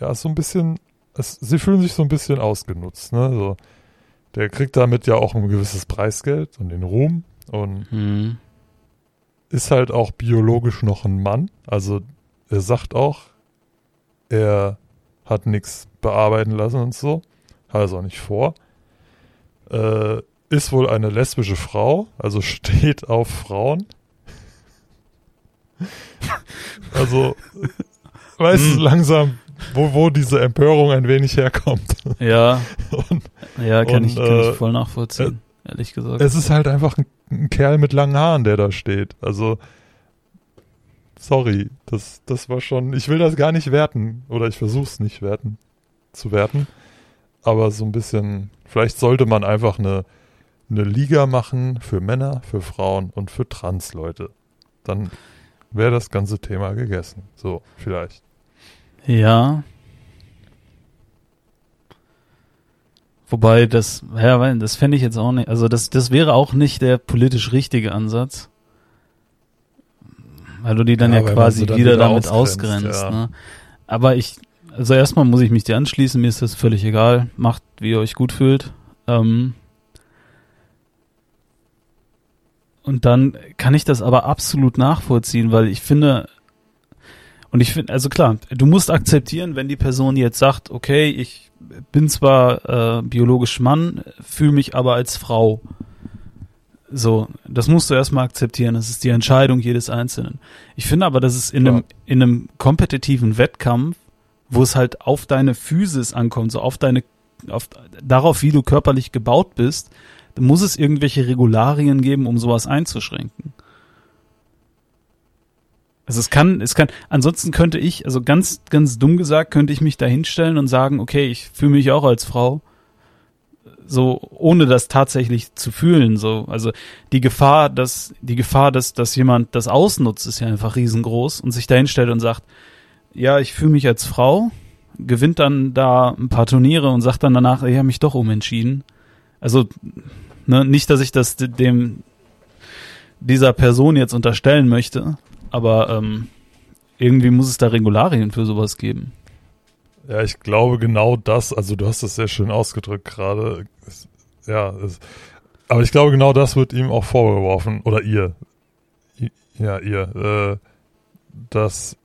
ja, so ein bisschen, es, sie fühlen sich so ein bisschen ausgenutzt, ne? So, der kriegt damit ja auch ein gewisses Preisgeld und den Ruhm und Mhm. ist halt auch biologisch noch ein Mann. Also er sagt auch, er hat nichts bearbeiten lassen und so. Hat es auch nicht vor. Äh, ist wohl eine lesbische Frau, also steht auf Frauen. also, weißt du Hm. langsam, wo, wo diese Empörung ein wenig herkommt. Ja, Und ja, kann, Und, ich, kann äh, ich voll nachvollziehen, ehrlich gesagt. es ist halt einfach ein, ein Kerl mit langen Haaren, der da steht. Also, sorry, das, das war schon, ich will das gar nicht werten. Oder ich versuch's nicht werten, zu werten. Aber so ein bisschen, vielleicht sollte man einfach eine, eine Liga machen für Männer, für Frauen und für Trans-Leute. Dann wäre das ganze Thema gegessen. So, vielleicht. Ja. Wobei das, ja, das fände ich jetzt auch nicht, also das, das wäre auch nicht der politisch richtige Ansatz. Weil du die dann Ja, ja, quasi dann wieder, wieder damit ausgrenzt, ausgrenzt. ja. Ne? Aber ich, also erstmal muss ich mich dir anschließen, mir ist das völlig egal. Macht, wie ihr euch gut fühlt. Ähm, und dann kann ich das aber absolut nachvollziehen, weil ich finde, und ich finde, also klar, du musst akzeptieren, wenn die Person jetzt sagt, okay, ich bin zwar äh, biologisch Mann, fühle mich aber als Frau. So, das musst du erstmal akzeptieren. Das ist die Entscheidung jedes Einzelnen. Ich finde aber, dass es in einem, in einem kompetitiven Wettkampf, wo es halt auf deine Physis ankommt, so auf deine, auf, darauf, wie du körperlich gebaut bist, da muss es irgendwelche Regularien geben, um sowas einzuschränken. Also es kann, es kann, ansonsten könnte ich, also ganz, ganz dumm gesagt, könnte ich mich da hinstellen und sagen, okay, ich fühle mich auch als Frau. So, ohne das tatsächlich zu fühlen, so. Also, die Gefahr, dass, die Gefahr, dass, dass jemand das ausnutzt, ist ja einfach riesengroß und sich da hinstellt und sagt, ja, ich fühle mich als Frau, gewinnt dann da ein paar Turniere und sagt dann danach, ich habe mich doch umentschieden. Also, ne, nicht, dass ich das de- dem, dieser Person jetzt unterstellen möchte, aber ähm, irgendwie muss es da Regularien für sowas geben. Ja, ich glaube genau das, also du hast das sehr schön ausgedrückt gerade. Ja, es, aber ich glaube genau das wird ihm auch vorgeworfen, oder ihr. I- Ja, ihr, äh, dass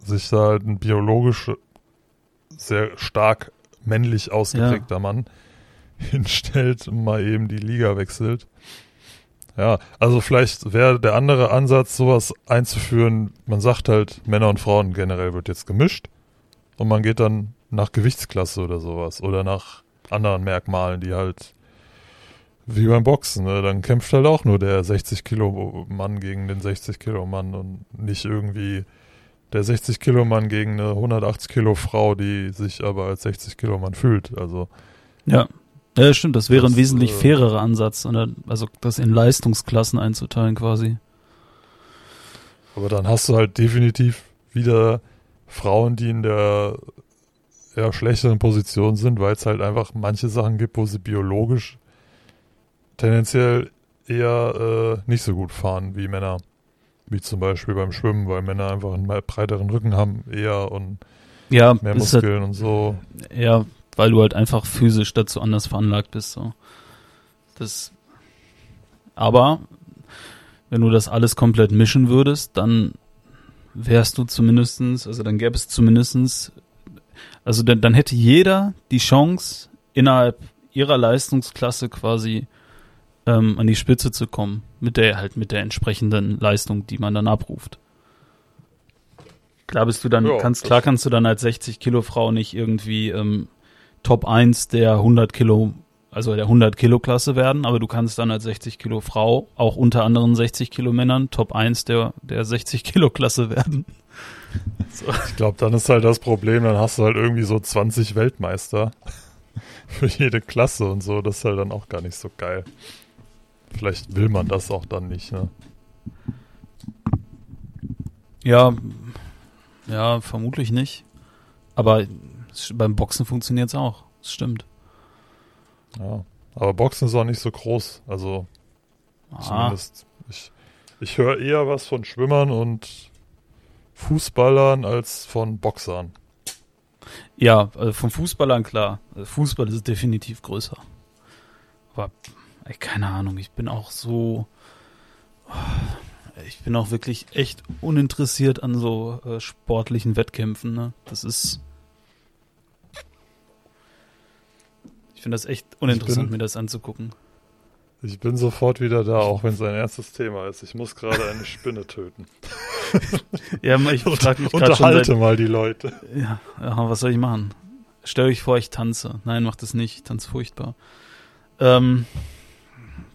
sich da halt ein biologisch sehr stark männlich ausgeprägter ja. Mann hinstellt und mal eben die Liga wechselt. Ja, also vielleicht wäre der andere Ansatz, sowas einzuführen, man sagt halt, Männer und Frauen generell wird jetzt gemischt und man geht dann nach Gewichtsklasse oder sowas oder nach anderen Merkmalen, die halt wie beim Boxen, ne? dann kämpft halt auch nur der 60 Kilo Mann gegen den 60 Kilo Mann und nicht irgendwie der 60 Kilo Mann gegen eine 180 Kilo Frau, die sich aber als 60 Kilo Mann fühlt. Also ja, ja stimmt. Das wäre das, ein wesentlich äh, fairerer Ansatz, also das in Leistungsklassen einzuteilen quasi. Aber dann hast du halt definitiv wieder Frauen, die in der eher schlechteren Position sind, weil es halt einfach manche Sachen gibt, wo sie biologisch tendenziell eher äh, nicht so gut fahren wie Männer. Wie zum Beispiel beim Schwimmen, weil Männer einfach einen breiteren Rücken haben eher und ja, mehr Muskeln halt, und so. Ja, weil du halt einfach physisch dazu anders veranlagt bist. So. Das, aber wenn du das alles komplett mischen würdest, dann wärst du zumindestens, also dann gäbe es zumindestens, also dann, dann hätte jeder die Chance, innerhalb ihrer Leistungsklasse quasi ähm, an die Spitze zu kommen, mit der halt mit der entsprechenden Leistung, die man dann abruft. Klar bist du dann, ja, kannst, klar kannst du dann als 60 Kilo Frau nicht irgendwie ähm, Top 1 der 100 Kilo, also der 100 Kilo Klasse werden, aber du kannst dann als 60 Kilo Frau auch unter anderen 60 Kilo Männern Top 1 der, der 60 Kilo Klasse werden. So. Ich glaube, dann ist halt das Problem, dann hast du halt irgendwie so 20 Weltmeister für jede Klasse und so, das ist halt dann auch gar nicht so geil. Vielleicht will man das auch dann nicht, ne? Ja, ja, vermutlich nicht. Aber beim Boxen funktioniert es auch. Das stimmt. Ja, aber Boxen ist auch nicht so groß. Also ah. zumindest ich, ich höre eher was von Schwimmern und Fußballern als von Boxern. Ja, also von Fußballern klar. Also Fußball ist definitiv größer. Aber keine Ahnung, ich bin auch so. Ich bin auch wirklich echt uninteressiert an so äh, sportlichen Wettkämpfen. Ne? Das ist. Finde das echt uninteressant, bin, mir das anzugucken. Ich bin sofort wieder da, auch wenn es ein ernstes Thema ist. Ich muss gerade eine Spinne töten. ja, ich frage mich Unterhalte seit, mal die Leute. Ja, ja, was soll ich machen? Stell euch vor, ich tanze. Nein, macht es nicht. Ich tanze furchtbar. Ähm,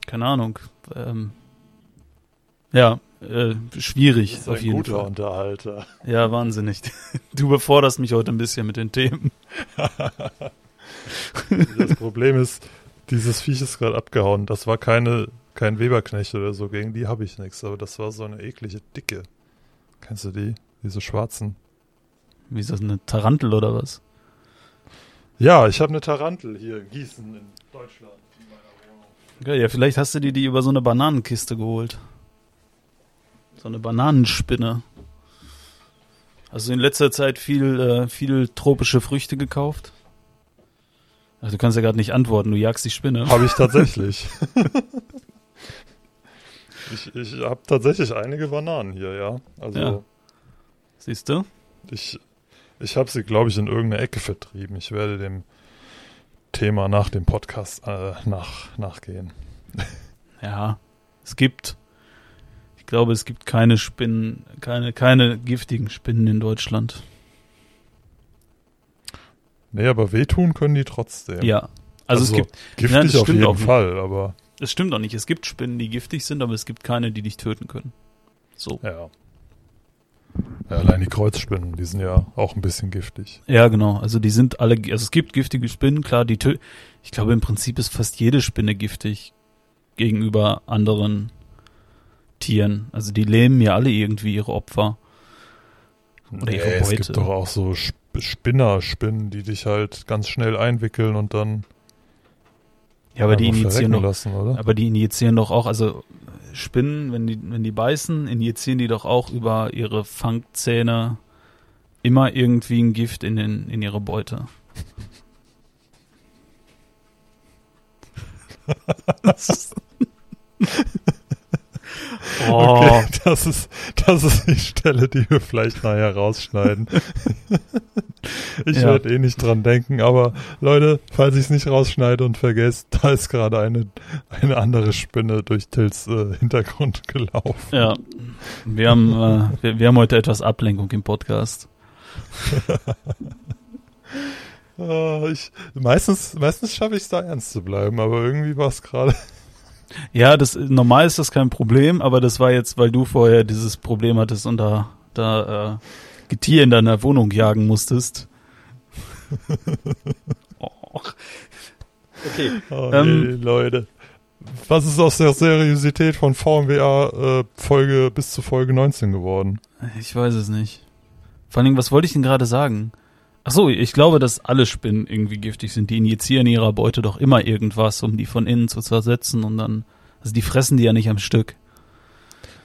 keine Ahnung. Ähm, ja, äh, schwierig das auf jeden guter Fall. Unterhalter. Ja, wahnsinnig. Du beforderst mich heute ein bisschen mit den Themen. das Problem ist, dieses Viech ist gerade abgehauen. Das war keine, kein Weberknecht oder so, gegen die habe ich nichts, aber das war so eine eklige Dicke. Kennst du die? Diese schwarzen. Wie ist das, eine Tarantel oder was? Ja, ich habe eine Tarantel hier in Gießen in Deutschland. Ja, vielleicht hast du dir die über so eine Bananenkiste geholt. So eine Bananenspinne. Hast du in letzter Zeit viel, äh, viel tropische Früchte gekauft? Ach, du kannst ja gerade nicht antworten, du jagst die Spinne. Habe ich tatsächlich. ich ich habe tatsächlich einige Bananen hier, ja. Also, ja. Siehst du? Ich, ich habe sie, glaube ich, in irgendeine Ecke vertrieben. Ich werde dem Thema nach dem Podcast äh, nach, nachgehen. Ja, es gibt, ich glaube, es gibt keine Spinnen, keine, keine giftigen Spinnen in Deutschland. Nee, aber wehtun können die trotzdem. Ja. Also, also es gibt. Giftig ja, auf jeden Fall, aber. Es stimmt auch nicht. Es gibt Spinnen, die giftig sind, aber es gibt keine, die dich töten können. So. Ja. Ja, allein die Kreuzspinnen, die sind ja auch ein bisschen giftig. Ja, genau. Also die sind alle, also es gibt giftige Spinnen, klar, die tö ich glaube im Prinzip ist fast jede Spinne giftig gegenüber anderen Tieren. Also die lähmen ja alle irgendwie ihre Opfer. Oder ihre nee, Beute. Es gibt doch auch so Spinnerspinnen, die dich halt ganz schnell einwickeln und dann ja, aber die injizieren doch, lassen, aber die injizieren doch auch, also Spinnen, wenn die, wenn die beißen, injizieren die doch auch über ihre Fangzähne immer irgendwie ein Gift in, den, in ihre Beute. Oh. Okay, das ist, das ist die Stelle, die wir vielleicht nachher rausschneiden. ich Ja. werde eh nicht dran denken, aber Leute, falls ich es nicht rausschneide und vergesse, da ist gerade eine, eine andere Spinne durch Tills äh, Hintergrund gelaufen. Ja, wir haben, äh, wir, wir haben heute etwas Ablenkung im Podcast. Ah, ich, meistens meistens schaffe ich es da ernst zu bleiben, aber irgendwie war es gerade. Ja, das normal ist das kein Problem, aber das war jetzt, weil du vorher dieses Problem hattest und da, da äh, Getier in deiner Wohnung jagen musstest. Och. Okay. Oh, Ähm, nee, Leute. Was ist aus der Seriosität von VMWA äh, Folge bis zu Folge 19 geworden? Ich weiß es nicht. Vor allen Dingen, was wollte ich denn gerade sagen? Ach so, ich glaube, dass alle Spinnen irgendwie giftig sind. Die injizieren ihrer Beute doch immer irgendwas, um die von innen zu zersetzen und dann, also die fressen die ja nicht am Stück.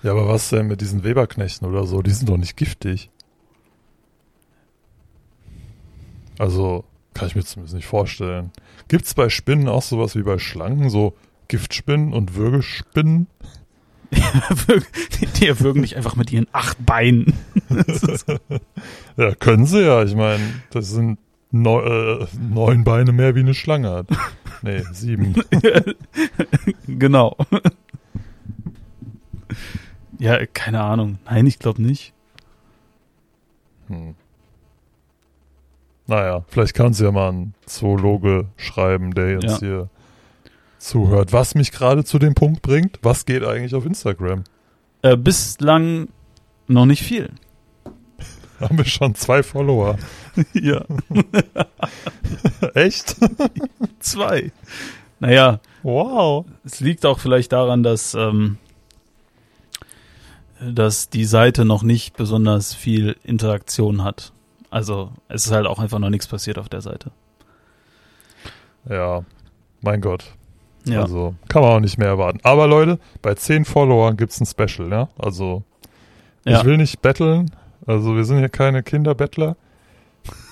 Ja, aber was denn mit diesen Weberknechten oder so? Die sind doch nicht giftig. Also, kann ich mir zumindest nicht vorstellen. Gibt's bei Spinnen auch sowas wie bei Schlangen, so Giftspinnen und Würgespinnen? Die, erwürgen dich einfach mit ihren acht Beinen. Ja, können sie ja. Ich meine, das sind neu, äh, neun Beine mehr wie eine Schlange hat. Nee, sieben. genau. Ja, keine Ahnung. Nein, ich glaube nicht. Hm. Naja, vielleicht kann sie ja mal ein Zoologe schreiben, der Ja. jetzt hier zuhört. Was mich gerade zu dem Punkt bringt, was geht eigentlich auf Instagram? Äh, bislang noch nicht viel. Haben wir schon zwei Follower. ja. Echt? Zwei. Naja, Wow. es liegt auch vielleicht daran, dass, ähm, dass die Seite noch nicht besonders viel Interaktion hat. Also es ist halt auch einfach noch nichts passiert auf der Seite. Ja, mein Gott. Ja. Also kann man auch nicht mehr erwarten. Aber Leute, bei zehn Followern gibt's ein Special, ja? Also Ja. ich will nicht betteln. Also wir sind hier keine Kinderbettler.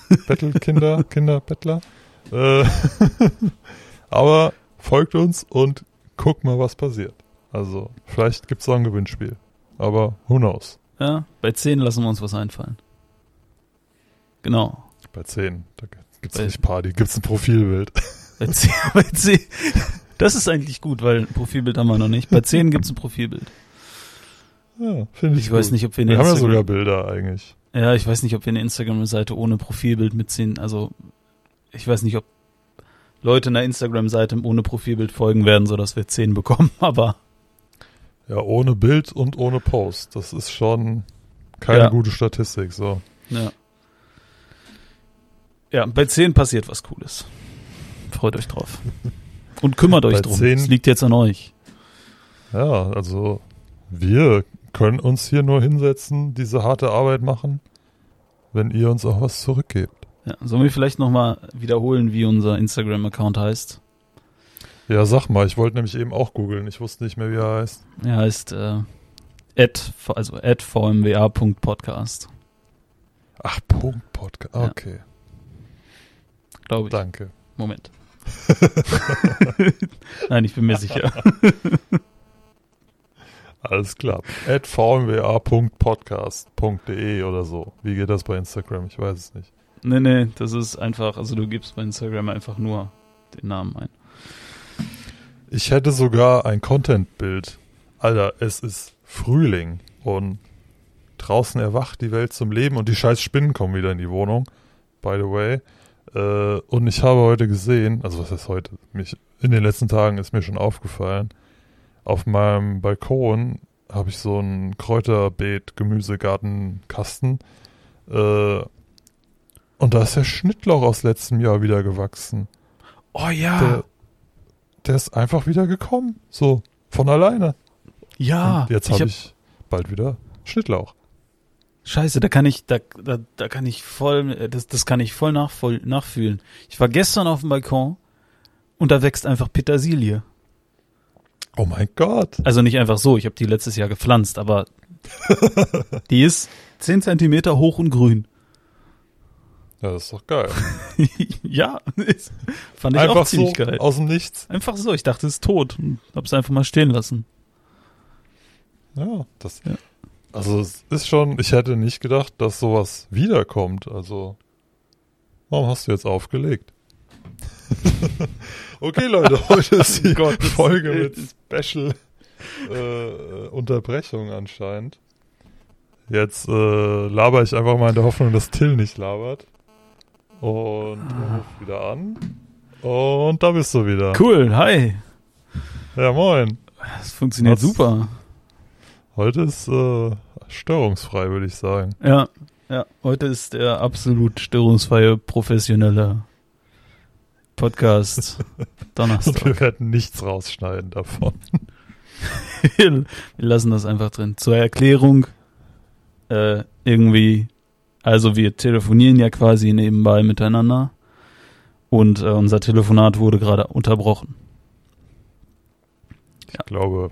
Bettelkinder, Kinderbettler. Äh, aber folgt uns und guckt mal, was passiert. Also vielleicht gibt's auch ein Gewinnspiel. Aber who knows? ja, bei zehn lassen wir uns was einfallen. Genau. Bei zehn, da gibt's Bei- nicht Party, gibt's ein Profilbild. Bei 10, bei 10. Das ist eigentlich gut, weil ein Profilbild haben wir noch nicht. Bei 10 gibt es ein Profilbild. Ja, finde ich Ich weiß gut. nicht, ob wir eine Wir haben ja sogar Bilder eigentlich. Ja, ich weiß nicht, ob wir eine Instagram-Seite ohne Profilbild mit 10, also ich weiß nicht, ob Leute einer Instagram-Seite ohne Profilbild folgen werden, sodass wir 10 bekommen, aber Ja, ohne Bild und ohne Post. Das ist schon keine Ja. gute Statistik. So. ja. Ja, bei 10 passiert was Cooles. Freut euch drauf. Und kümmert euch drum. 10 Es liegt jetzt an euch. Ja, also wir können uns hier nur hinsetzen, diese harte Arbeit machen, wenn ihr uns auch was zurückgebt. Ja, sollen wir vielleicht nochmal wiederholen, wie unser Instagram-Account heißt? Ja, sag mal, ich wollte nämlich eben auch googeln. Ich wusste nicht mehr, wie er heißt. Er heißt äh, at, also at vmwa.podcast, Ach, Punkt Podcast. Ja. Okay, glaube ich. danke. Moment. Nein, ich bin mir sicher. Alles klar. At vmwa.podcast.de oder so. Wie geht das bei Instagram? Ich weiß es nicht. Nee, nee, das ist einfach, also du gibst bei Instagram einfach nur den Namen ein. Ich hätte sogar ein Content-Bild. Alter, es ist Frühling und draußen erwacht die Welt zum Leben und die scheiß Spinnen kommen wieder in die Wohnung. By the way. Äh, und ich habe heute gesehen, also was heißt heute? Mich, in den letzten Tagen ist mir schon aufgefallen. Auf meinem Balkon habe ich so einen Kräuterbeet, Gemüsegartenkasten. Äh, und da ist der Schnittlauch aus letztem Jahr wieder gewachsen. Oh ja, Der, der ist einfach wieder gekommen. So, von alleine. ja. Und jetzt habe hab- ich bald wieder Schnittlauch. Scheiße, da kann ich, da, da, da kann ich voll, das, das kann ich voll, nach, voll nachfühlen. Ich war gestern auf dem Balkon und da wächst einfach Petersilie. Oh mein Gott. Also nicht einfach so, ich habe die letztes Jahr gepflanzt, aber die ist 10 Zentimeter hoch und grün. Ja, das ist doch geil. ja, ist, fand ich einfach auch ziemlich so geil. aus dem Nichts. Einfach so, ich dachte, es ist tot hab's einfach mal stehen lassen. Ja, das. Ja. Also es ist schon, ich hätte nicht gedacht, dass sowas wiederkommt. Also, warum hast du jetzt aufgelegt? okay, Leute, heute ist die Gottes Folge mit Special äh, Unterbrechung anscheinend. Jetzt äh, laber ich einfach mal in der Hoffnung, dass Till nicht labert. Und er ruft wieder an. Und da bist du wieder. Cool, hi. Ja, moin. Das funktioniert Was? super. Heute ist äh, störungsfrei, würde ich sagen. Ja, ja. Heute ist der absolut störungsfreie, professionelle Podcast Und Donnerstag. wir werden nichts rausschneiden davon. wir lassen das einfach drin. Zur Erklärung, äh, irgendwie, also wir telefonieren ja quasi nebenbei miteinander und äh, unser Telefonat wurde gerade unterbrochen. Ich glaube,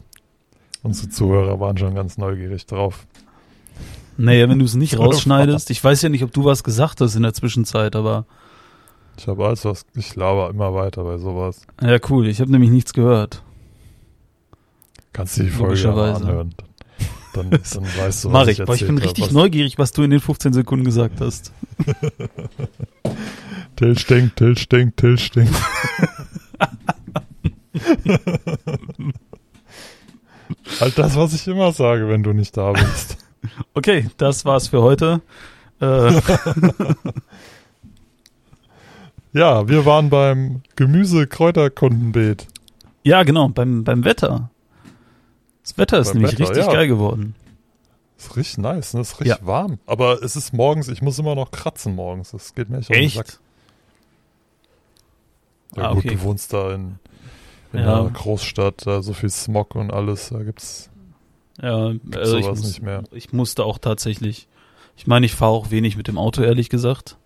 unsere Zuhörer waren schon ganz neugierig drauf. Naja, wenn du es nicht rausschneidest, ich weiß ja nicht, ob du was gesagt hast in der Zwischenzeit, aber Ich habe alles was, ich laber immer weiter bei sowas. ja cool, ich habe nämlich nichts gehört. Kannst du die Folge ja anhören. Dann, dann, dann weißt du, was Mach ich ich, ich bin richtig hab, was- neugierig, was du in den 15 Sekunden gesagt hast. Till stinkt, Till stinkt, Till stinkt. halt das, was ich immer sage, wenn du nicht da bist. Okay, das war's für heute. Äh, Ja, wir waren beim Gemüse-Kräuterkundenbeet. ja, genau, beim, beim Wetter. Das Wetter ist Beim nämlich Wetter, richtig ja. geil geworden. Ist richtig nice, ne? Ist richtig Ja. warm. Aber es ist morgens, ich muss immer noch kratzen morgens. Das geht mir echt auf den Sack. Echt? Ja, Ah, gut, okay. du wohnst da in, in Ja. einer Großstadt, da so viel Smog und alles, da gibt's Ja, also ich, muss, nicht mehr. ich musste auch tatsächlich. Ich meine, ich fahre auch wenig mit dem Auto, ehrlich gesagt.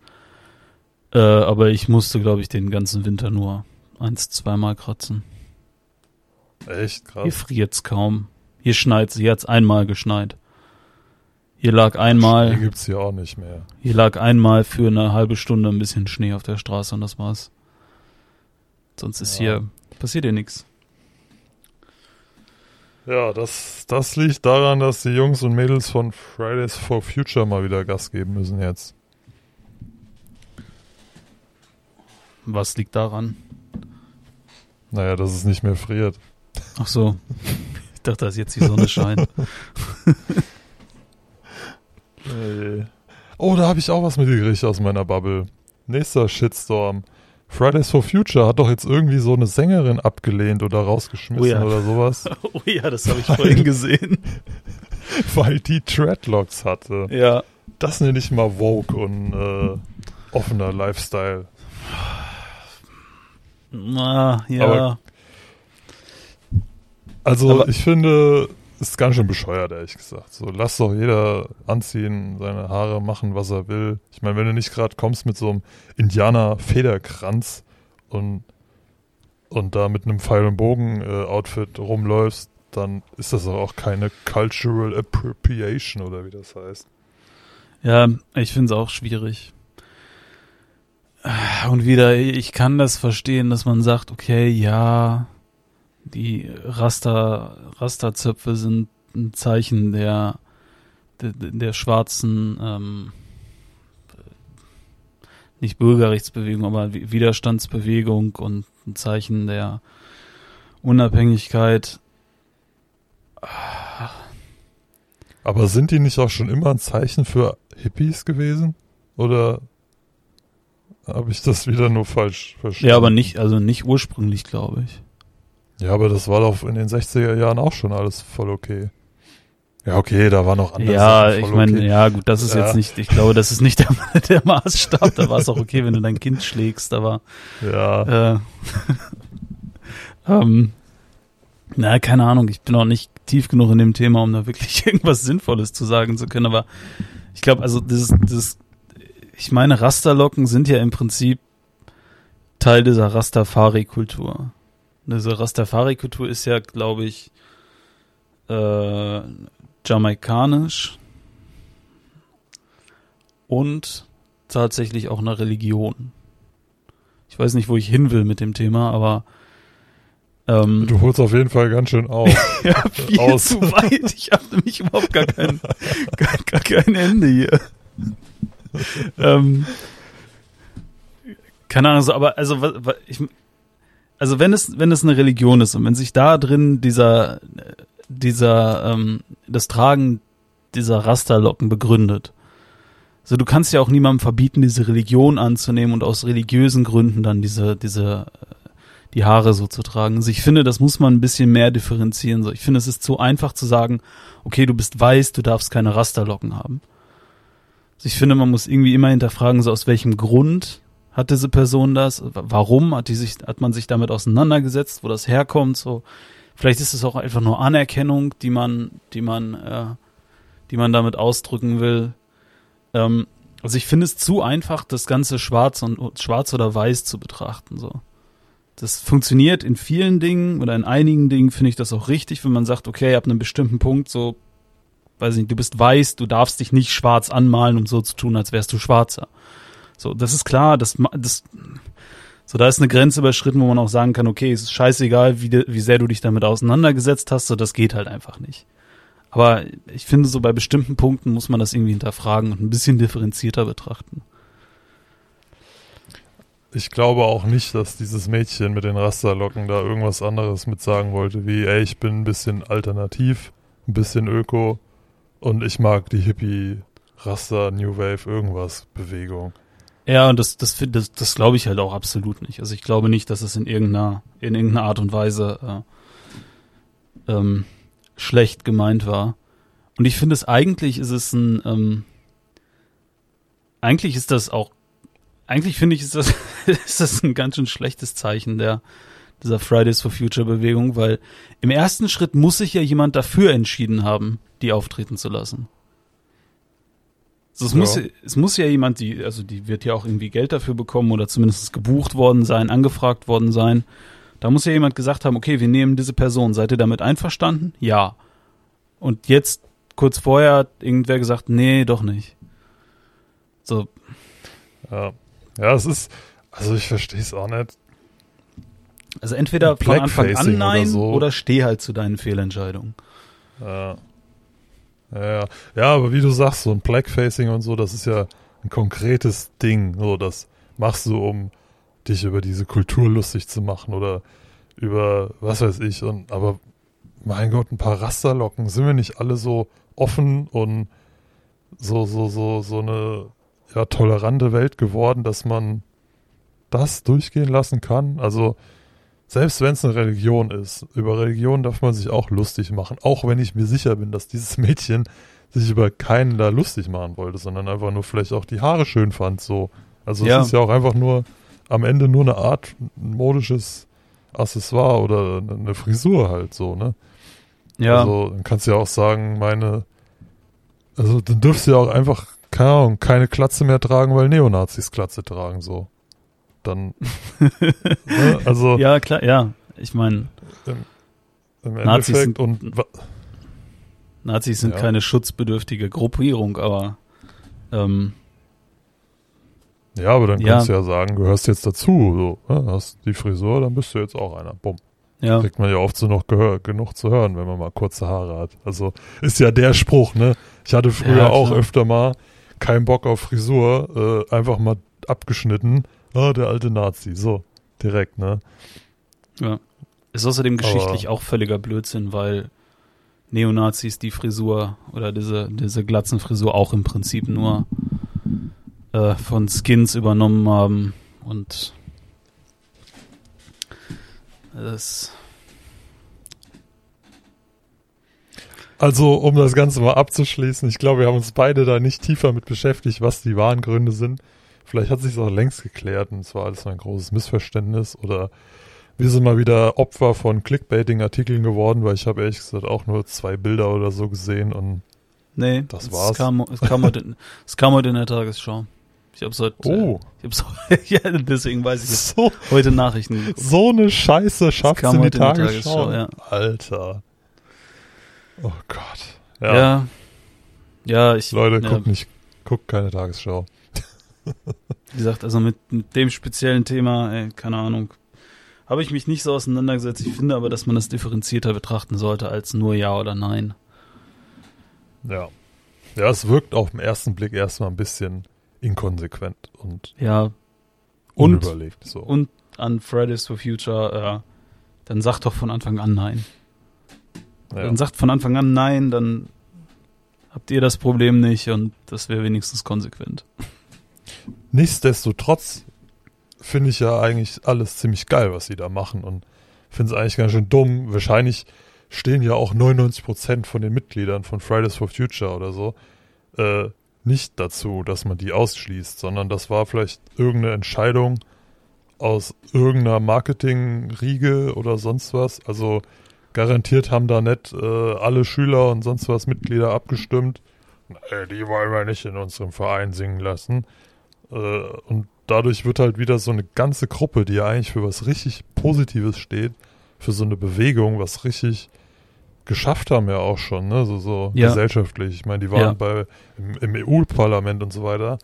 Äh, aber ich musste, glaube ich, den ganzen Winter nur eins, zweimal kratzen. echt Hier krass. friert's kaum. Hier schneit's, hier hat's einmal geschneit. Hier lag Schnee einmal, gibt's hier auch nicht mehr. hier lag einmal für eine halbe Stunde ein bisschen Schnee auf der Straße und das war's. Sonst ist Ja. hier, passiert hier nichts. Ja, das, das liegt daran, dass die Jungs und Mädels von Fridays for Future mal wieder Gas geben müssen jetzt. Was liegt daran? Naja, dass es nicht mehr friert. Ach so. Ich dachte, dass jetzt die Sonne scheint. Oh, da habe ich auch was mitgekriegt aus meiner Bubble. Nächster Shitstorm. Fridays for Future hat doch jetzt irgendwie so eine Sängerin abgelehnt oder rausgeschmissen Oh ja. oder sowas, Oh ja, das habe ich vorhin gesehen. weil die Dreadlocks hatte. Ja. Das nenne ich mal Vogue und äh, offener Lifestyle. Na, ja. Aber- Also Aber- ich finde, ist ganz schön bescheuert, ehrlich gesagt. So, lass doch jeder anziehen, seine Haare machen, was er will. Ich meine, wenn du nicht gerade kommst mit so einem Indianer-Federkranz und, und da mit einem Pfeil- und Bogen-Outfit rumläufst, dann ist das auch keine Cultural Appropriation oder wie das heißt. Ja, ich finde es auch schwierig. Und wieder, ich kann das verstehen, dass man sagt, okay, ja, die Raster, Rasterzöpfe sind ein Zeichen der, der, der schwarzen, ähm, nicht Bürgerrechtsbewegung, aber Wi- Widerstandsbewegung und ein Zeichen der Unabhängigkeit. Aber sind die nicht auch schon immer ein Zeichen für Hippies gewesen? Oder habe ich das wieder nur falsch verstanden? Ja, aber nicht, also nicht ursprünglich, glaube ich. Ja, aber das war doch in den 60er Jahren auch schon alles voll okay. Ja, okay, da war noch andere Ja, ich meine, okay. ja, gut, das ist Ja. jetzt nicht, ich glaube, das ist nicht der, der Maßstab. Da war es auch okay, wenn du dein Kind schlägst, aber Ja, äh, ähm, na, keine Ahnung, ich bin auch nicht tief genug in dem Thema, um da wirklich irgendwas Sinnvolles zu sagen zu können, aber ich glaube, also das, das, ich meine, Rasterlocken sind ja im Prinzip Teil dieser Rastafari-Kultur. Diese Rastafari-Kultur ist ja, glaube ich, äh, jamaikanisch und tatsächlich auch eine Religion. Ich weiß nicht, wo ich hin will mit dem Thema, aber Ähm, Du holst auf jeden Fall ganz schön auf. ja, viel aus. zu weit. Ich habe nämlich überhaupt gar kein, gar, gar kein Ende hier. ähm, keine Ahnung, aber also ich, also wenn es wenn es eine Religion ist und wenn sich da drin dieser dieser ähm, das Tragen dieser Rasterlocken begründet, so du kannst ja auch niemandem verbieten, diese Religion anzunehmen und aus religiösen Gründen dann diese diese äh, die Haare so zu tragen. Also ich finde, das muss man ein bisschen mehr differenzieren. So, ich finde, es ist zu einfach zu sagen, okay, du bist weiß, du darfst keine Rasterlocken haben. Also ich finde, man muss irgendwie immer hinterfragen, so aus welchem Grund hat diese Person das? Warum hat die sich, hat man sich damit auseinandergesetzt, wo das herkommt? So, vielleicht ist es auch einfach nur Anerkennung, die man, die man, äh, die man damit ausdrücken will. Ähm, also ich finde es zu einfach, das Ganze schwarz und schwarz oder weiß zu betrachten. So, das funktioniert in vielen Dingen oder in einigen Dingen finde ich das auch richtig, wenn man sagt, okay, ab einem bestimmten Punkt so, weiß ich nicht, du bist weiß, du darfst dich nicht schwarz anmalen, um so zu tun, als wärst du schwarzer. So, das ist klar, das, das, so, da ist eine Grenze überschritten, wo man auch sagen kann, okay, es ist scheißegal, wie, de, wie sehr du dich damit auseinandergesetzt hast, so, das geht halt einfach nicht. Aber ich finde, so bei bestimmten Punkten muss man das irgendwie hinterfragen und ein bisschen differenzierter betrachten. Ich glaube auch nicht, dass dieses Mädchen mit den Rasterlocken da irgendwas anderes mit sagen wollte, wie, ey, ich bin ein bisschen alternativ, ein bisschen öko und ich mag die Hippie, Raster, New Wave, irgendwas, Bewegung. Ja, und das, das, das, das glaube ich halt auch absolut nicht. Also ich glaube nicht, dass es in irgendeiner, in irgendeiner Art und Weise äh, ähm, schlecht gemeint war. Und ich finde es eigentlich ist es ein, ähm, eigentlich ist das auch, eigentlich finde ich ist das, ist das ein ganz schön schlechtes Zeichen der dieser Fridays for Future Bewegung, weil im ersten Schritt muss sich ja jemand dafür entschieden haben, die auftreten zu lassen. Also es, Ja. muss, es muss ja jemand, die, also die wird ja auch irgendwie Geld dafür bekommen oder zumindest gebucht worden sein, angefragt worden sein. Da muss ja jemand gesagt haben, okay, wir nehmen diese Person. Seid ihr damit einverstanden? Ja. Und jetzt, kurz vorher, hat irgendwer gesagt, nee, doch nicht. So, Ja, ja es ist, also ich verstehe es auch nicht. also entweder von Anfang an nein oder so. oder steh halt zu deinen Fehlentscheidungen. Ja. Ja, ja. aber wie du sagst, so ein Blackfacing und so, das ist ja ein konkretes Ding. So, das machst du, um dich über diese Kultur lustig zu machen oder über was weiß ich. Und aber mein Gott, ein paar Rasterlocken, sind wir nicht alle so offen und so, so, so, so eine ja, tolerante Welt geworden, dass man das durchgehen lassen kann? Also, selbst wenn es eine Religion ist, über Religion darf man sich auch lustig machen, auch wenn ich mir sicher bin, dass dieses Mädchen sich über keinen da lustig machen wollte, sondern einfach nur vielleicht auch die Haare schön fand, so. Also Ja. es ist ja auch einfach nur am Ende nur eine Art modisches Accessoire oder eine Frisur halt so, ne? Ja, Also dann kannst du ja auch sagen, meine, also dann dürfst du ja auch einfach, keine Ahnung, keine Klatze mehr tragen, weil Neonazis Klatze tragen, so. Dann, ne? also ja, klar, ja. Ich meine, im Nazis Endeffekt sind- und Nazis sind Ja. keine schutzbedürftige Gruppierung, aber ähm, ja, aber dann Ja. kannst du ja sagen, gehörst jetzt dazu, so, ne? hast die Frisur, dann bist du jetzt auch einer. Bumm. ja, Kriegt man ja oft so noch gehör, genug zu hören, wenn man mal kurze Haare hat. Also ist ja der Spruch, ne? Ich hatte früher Ja, auch öfter mal keinen Bock auf Frisur, äh, einfach mal abgeschnitten. Ah, der alte Nazi, so, direkt, ne? ja. Ist außerdem Aber- geschichtlich auch völliger Blödsinn, weil Neonazis die Frisur oder diese, diese Glatzenfrisur auch im Prinzip nur äh, von Skins übernommen haben und das Also, um das Ganze mal abzuschließen, ich glaube, wir haben uns beide da nicht tiefer mit beschäftigt, was die wahren Gründe sind. Vielleicht hat sich auch längst geklärt und es war alles nur ein großes Missverständnis oder wir sind mal wieder Opfer von Clickbaiting-Artikeln geworden, weil ich habe ehrlich gesagt auch nur zwei Bilder oder so gesehen und Nee, Das es war's. Kam, es, kam heute, in- es kam heute in der Tagesschau. Ich hab's heute. oh, Ich hab's, ja, deswegen weiß ich jetzt so, heute Nachrichten. geguckt. so eine Scheiße schafft's kam in die in Tagesschau. Ja. Alter. Oh Gott. Ja. Ja, Ja, ja ich. Leute, ja, guckt nicht, guckt keine Tagesschau. Wie gesagt, also mit, mit dem speziellen Thema, ey, keine Ahnung. habe ich mich nicht so auseinandergesetzt. Ich finde aber, dass man das differenzierter betrachten sollte als nur Ja oder Nein. Ja. Ja, es wirkt auf den ersten Blick erstmal ein bisschen inkonsequent und Ja. Und, unüberlegt. So. und an Fridays for Future, äh, dann sagt doch von Anfang an Nein. ja. Dann sagt von Anfang an Nein, dann habt ihr das Problem nicht und das wäre wenigstens konsequent. Nichtsdestotrotz finde ich ja eigentlich alles ziemlich geil, was sie da machen und finde es eigentlich ganz schön dumm. Wahrscheinlich stehen ja auch 99% von den Mitgliedern von Fridays for Future oder so äh, nicht dazu, dass man die ausschließt, sondern das war vielleicht irgendeine Entscheidung aus irgendeiner Marketingriege oder sonst was. Also garantiert haben da nicht äh, alle Schüler und sonst was Mitglieder abgestimmt. Nee, die wollen wir nicht in unserem Verein singen lassen. Äh, und dadurch wird halt wieder so eine ganze Gruppe, die ja eigentlich für was richtig Positives steht, für so eine Bewegung, was richtig geschafft haben ja auch schon, ne? So, so Ja. gesellschaftlich. Ich meine, die waren Ja. bei im, im EU-Parlament und so weiter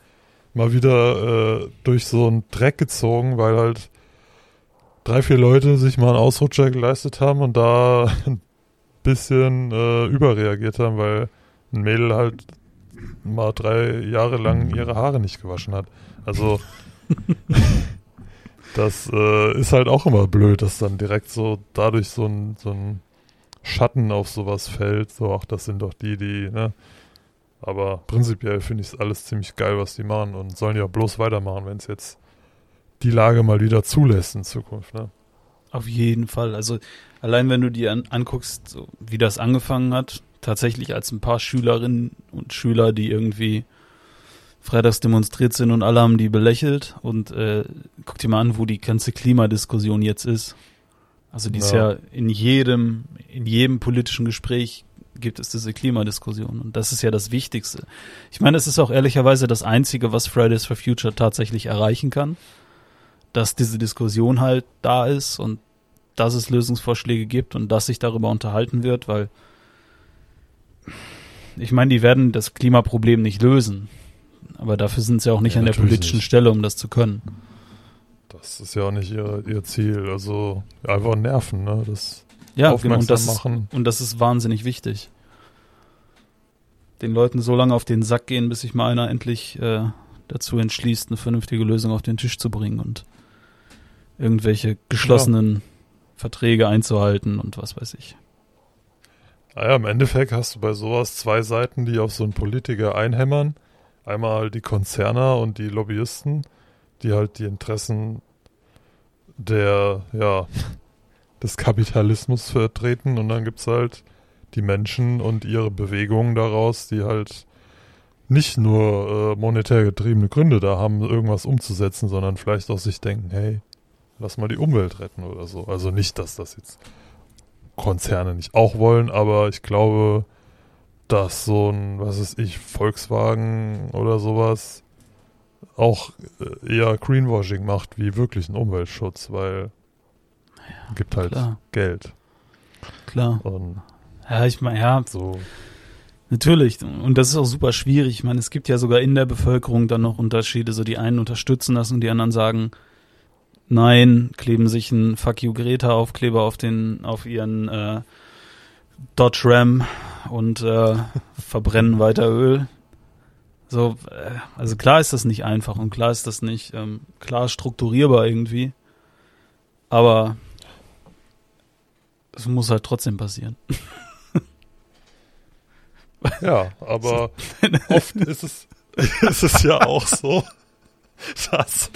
mal wieder äh, durch so einen Dreck gezogen, weil halt drei, vier Leute sich mal einen Ausrutscher geleistet haben und da ein bisschen äh, überreagiert haben, weil ein Mädel halt mal drei Jahre lang ihre Haare nicht gewaschen hat. Also das äh, ist halt auch immer blöd, dass dann direkt so dadurch so ein, so ein Schatten auf sowas fällt. So, ach, das sind doch die, die, ne? Aber prinzipiell finde ich es alles ziemlich geil, was die machen und sollen ja bloß weitermachen, wenn es jetzt die Lage mal wieder zulässt in Zukunft, ne? Auf jeden Fall. Also allein wenn du dir an, anguckst, so, wie das angefangen hat, tatsächlich als ein paar Schülerinnen und Schüler, die irgendwie freitags demonstriert sind und alle haben die belächelt und äh, guck dir mal an, wo die ganze Klimadiskussion jetzt ist. Also die ist Ja. ja in jedem, in jedem politischen Gespräch gibt es diese Klimadiskussion und das ist ja das Wichtigste. Ich meine, es ist auch ehrlicherweise das Einzige, was Fridays for Future tatsächlich erreichen kann, dass diese Diskussion halt da ist und dass es Lösungsvorschläge gibt und dass sich darüber unterhalten wird, weil ich meine, die werden das Klimaproblem nicht lösen, aber dafür sind sie auch nicht Ja, an der politischen nicht. Stelle, um das zu können. Das ist ja auch nicht ihr, ihr Ziel. Also einfach nerven, ne? Das Ja, genau, aufmerksam und das, machen. und das ist wahnsinnig wichtig. Den Leuten so lange auf den Sack gehen, bis sich mal einer endlich äh, dazu entschließt, eine vernünftige Lösung auf den Tisch zu bringen und irgendwelche geschlossenen Verträge einzuhalten und was weiß ich. Naja, im Endeffekt hast du bei sowas zwei Seiten, die auf so einen Politiker einhämmern. Einmal die Konzerner und die Lobbyisten, die halt die Interessen der, ja, des Kapitalismus vertreten und dann gibt's halt die Menschen und ihre Bewegungen daraus, die halt nicht nur äh, monetär getriebene Gründe da haben, irgendwas umzusetzen, sondern vielleicht auch sich denken, hey, lass mal die Umwelt retten oder so. Also nicht, dass das jetzt Konzerne nicht auch wollen, aber ich glaube, dass so ein, was ist ich, Volkswagen oder sowas auch äh, eher Greenwashing macht wie wirklich ein Umweltschutz, weil gibt halt Klar, Geld klar. und Ja, ich meine, ja, so. Natürlich. Und das ist auch super schwierig. Ich meine, es gibt ja sogar in der Bevölkerung dann noch Unterschiede. So die einen unterstützen das und die anderen sagen, nein, kleben sich ein Fuck you Greta Aufkleber auf den, auf ihren äh, Dodge Ram und äh, verbrennen weiter Öl. So, äh, also klar ist das nicht einfach und klar ist das nicht ähm, klar strukturierbar irgendwie. Aber es muss halt trotzdem passieren. Ja, aber oft ist es, ist es ja auch so, dass,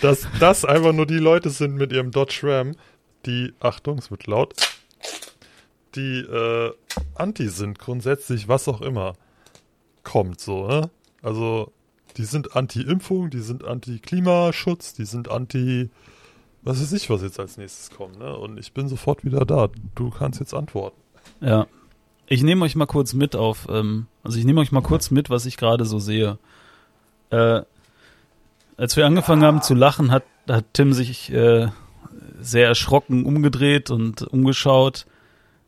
dass das einfach nur die Leute sind mit ihrem Dodge Ram, die, Achtung, es wird laut, die äh, anti sind grundsätzlich, was auch immer kommt so, ne? Also, die sind anti-Impfung, die sind anti-Klimaschutz, die sind anti, was weiß ich, was jetzt als nächstes kommt, ne? Und ich bin sofort wieder da. Du kannst jetzt antworten. Ja. Ich nehme euch mal kurz mit auf, ähm, also ich nehme euch mal kurz mit, was ich gerade so sehe. Äh, als wir angefangen haben zu lachen, hat, hat Tim sich äh, sehr erschrocken umgedreht und umgeschaut,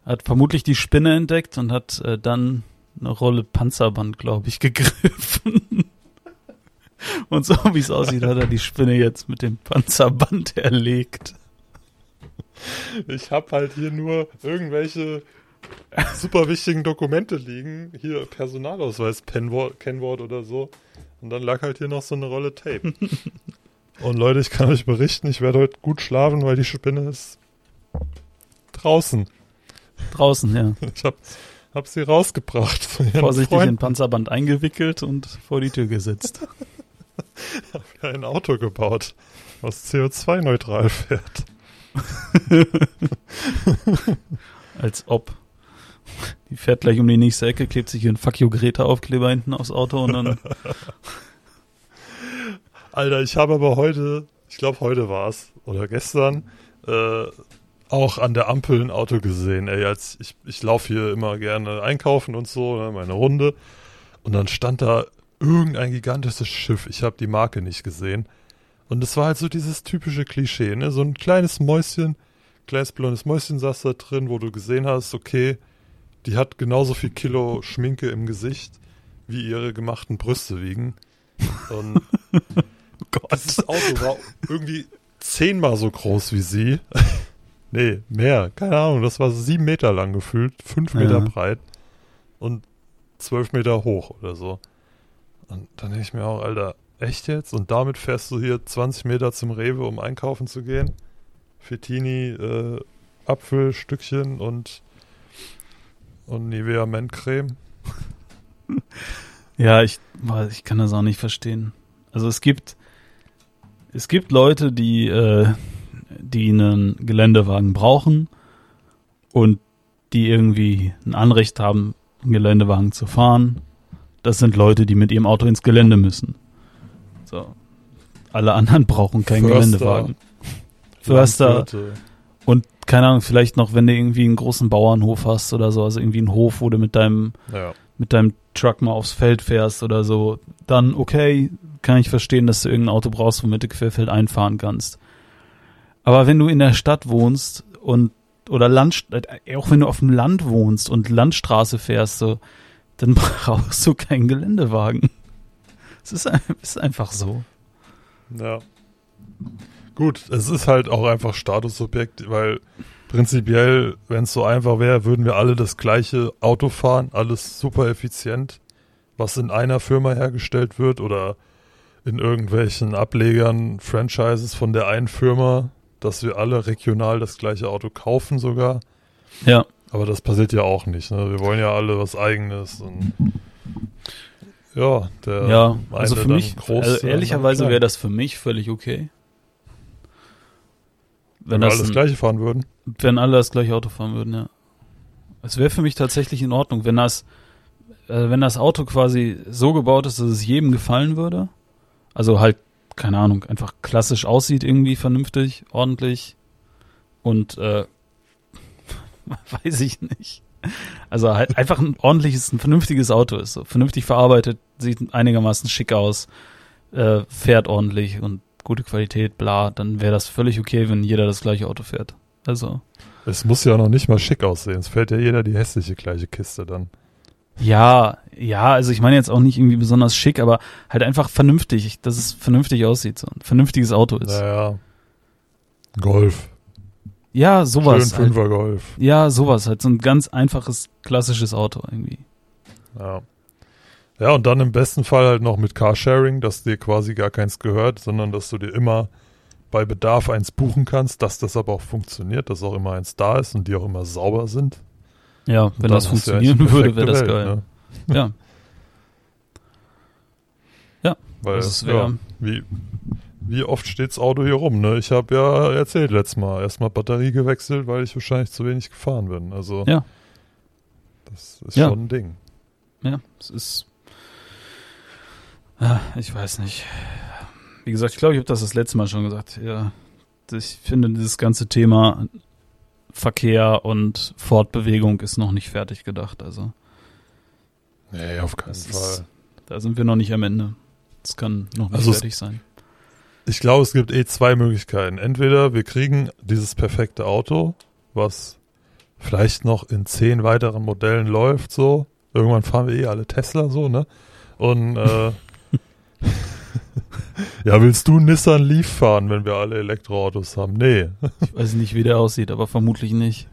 hat vermutlich die Spinne entdeckt und hat äh, dann eine Rolle Panzerband, glaube ich, gegriffen Und so wie es aussieht, hat er die Spinne jetzt mit dem Panzerband erlegt. Ich habe halt hier nur irgendwelche super wichtigen Dokumente liegen. Hier Personalausweis, Kennwort, Kennwort oder so. Und dann lag halt hier noch so eine Rolle Tape. Und Leute, ich kann euch berichten, ich werde heute gut schlafen, weil die Spinne ist draußen. Draußen, ja. Ich habe hab sie rausgebracht Vorsichtig Freunden. in Panzerband eingewickelt und vor die Tür gesetzt. habe ja ein Auto gebaut, was CO2-neutral fährt. Als ob. Die fährt gleich um die nächste Ecke, klebt sich hier ein Fuck you Greta Aufkleber hinten aufs Auto und dann. Alter, ich habe aber heute, ich glaube heute war es, oder gestern, äh, auch an der Ampel ein Auto gesehen. Ey, als ich, ich laufe hier immer gerne einkaufen und so, ne, meine Runde. Und dann stand da irgendein gigantisches Schiff. Ich habe die Marke nicht gesehen. Und es war halt so dieses typische Klischee, ne? So ein kleines Mäuschen, kleines blondes Mäuschen saß da drin, wo du gesehen hast, okay, die hat genauso viel Kilo Schminke im Gesicht, wie ihre gemachten Brüste wiegen. Und Gott. dieses Auto war irgendwie zehnmal so groß wie sie. nee, mehr. Keine Ahnung. Das war sieben Meter lang gefühlt, fünf Ja. Meter breit und zwölf Meter hoch oder so. Und dann denke ich mir auch, Alter, echt jetzt? Und damit fährst du hier 20 Meter zum Rewe, um einkaufen zu gehen? Fettini, äh, Apfelstückchen und, und Nivea Mentcreme. Ja, ich, ich kann das auch nicht verstehen. Also es gibt, es gibt Leute, die, äh, die einen Geländewagen brauchen und die irgendwie ein Anrecht haben, einen Geländewagen zu fahren. Das sind Leute, die mit ihrem Auto ins Gelände müssen. So. Alle anderen brauchen keinen Förster. Geländewagen. Förster und keine Ahnung, vielleicht noch, wenn du irgendwie einen großen Bauernhof hast oder so, also irgendwie einen Hof, wo du mit deinem Ja. mit deinem Truck mal aufs Feld fährst oder so, dann okay, kann ich verstehen, dass du irgendein Auto brauchst, womit du querfeld einfahren kannst. Aber wenn du in der Stadt wohnst und oder Land, äh, auch wenn du auf dem Land wohnst und Landstraße fährst, so, dann brauchst du keinen Geländewagen. Es ist, ist einfach so. Ja. Gut, es ist halt auch einfach Statusobjekt, weil prinzipiell, wenn es so einfach wäre, würden wir alle das gleiche Auto fahren, alles super effizient, was in einer Firma hergestellt wird oder in irgendwelchen Ablegern, Franchises von der einen Firma, dass wir alle regional das gleiche Auto kaufen sogar. Ja. Aber das passiert ja auch nicht. Ne? Wir wollen ja alle was Eigenes. Und ja, der ja, also für mich, also ehrlicherweise wäre das für mich völlig okay. Wenn Wenn wir das alle das gleiche fahren würden. Wenn alle das gleiche Auto fahren würden, ja. Es wäre für mich tatsächlich in Ordnung, wenn das, äh, wenn das Auto quasi so gebaut ist, dass es jedem gefallen würde. Also halt, keine Ahnung, einfach klassisch aussieht irgendwie vernünftig, ordentlich und äh, weiß ich nicht. Also halt einfach ein ordentliches, ein vernünftiges Auto ist. So vernünftig verarbeitet, sieht einigermaßen schick aus, äh, fährt ordentlich und gute Qualität, bla, dann wäre das völlig okay, wenn jeder das gleiche Auto fährt. Also. Es muss ja noch nicht mal schick aussehen. Es fährt ja jeder die hässliche gleiche Kiste dann. Ja, ja, also ich meine jetzt auch nicht irgendwie besonders schick, aber halt einfach vernünftig, dass es vernünftig aussieht, so ein vernünftiges Auto ist. Naja. Golf. Ja, sowas. Schön Halt. Fünfer Golf. Ja, sowas, halt so ein ganz einfaches, klassisches Auto irgendwie. Ja. Ja, und dann im besten Fall halt noch mit Carsharing, dass dir quasi gar keins gehört, sondern dass du dir immer bei Bedarf eins buchen kannst, dass das aber auch funktioniert, dass auch immer eins da ist und die auch immer sauber sind. Ja, Und wenn das ja funktionieren die würde, wäre das geil. Ne? Ja, Weil, das ist ja, wär, wie, wie oft steht's Auto hier rum, ne? Ich habe ja erzählt letztes Mal, erstmal Batterie gewechselt, weil ich wahrscheinlich zu wenig gefahren bin. Also Ja. das ist Ja. schon ein Ding. ja, es ist, ich weiß nicht. Wie gesagt, ich glaube, ich habe das das letzte Mal schon gesagt. Ja, ich finde, dieses ganze Thema Verkehr und Fortbewegung ist noch nicht fertig gedacht. Also Nee, auf keinen Das Fall. ist- da sind wir noch nicht am Ende. Es kann noch nicht Also fertig sein. Ich glaube, es gibt eh zwei Möglichkeiten. Entweder wir kriegen dieses perfekte Auto, was vielleicht noch in zehn weiteren Modellen läuft, so. Irgendwann fahren wir eh alle Tesla, so, ne? Und, äh, Ja, willst du Nissan Leaf fahren, wenn wir alle Elektroautos haben? Nee. Ich weiß nicht, wie der aussieht, aber vermutlich nicht.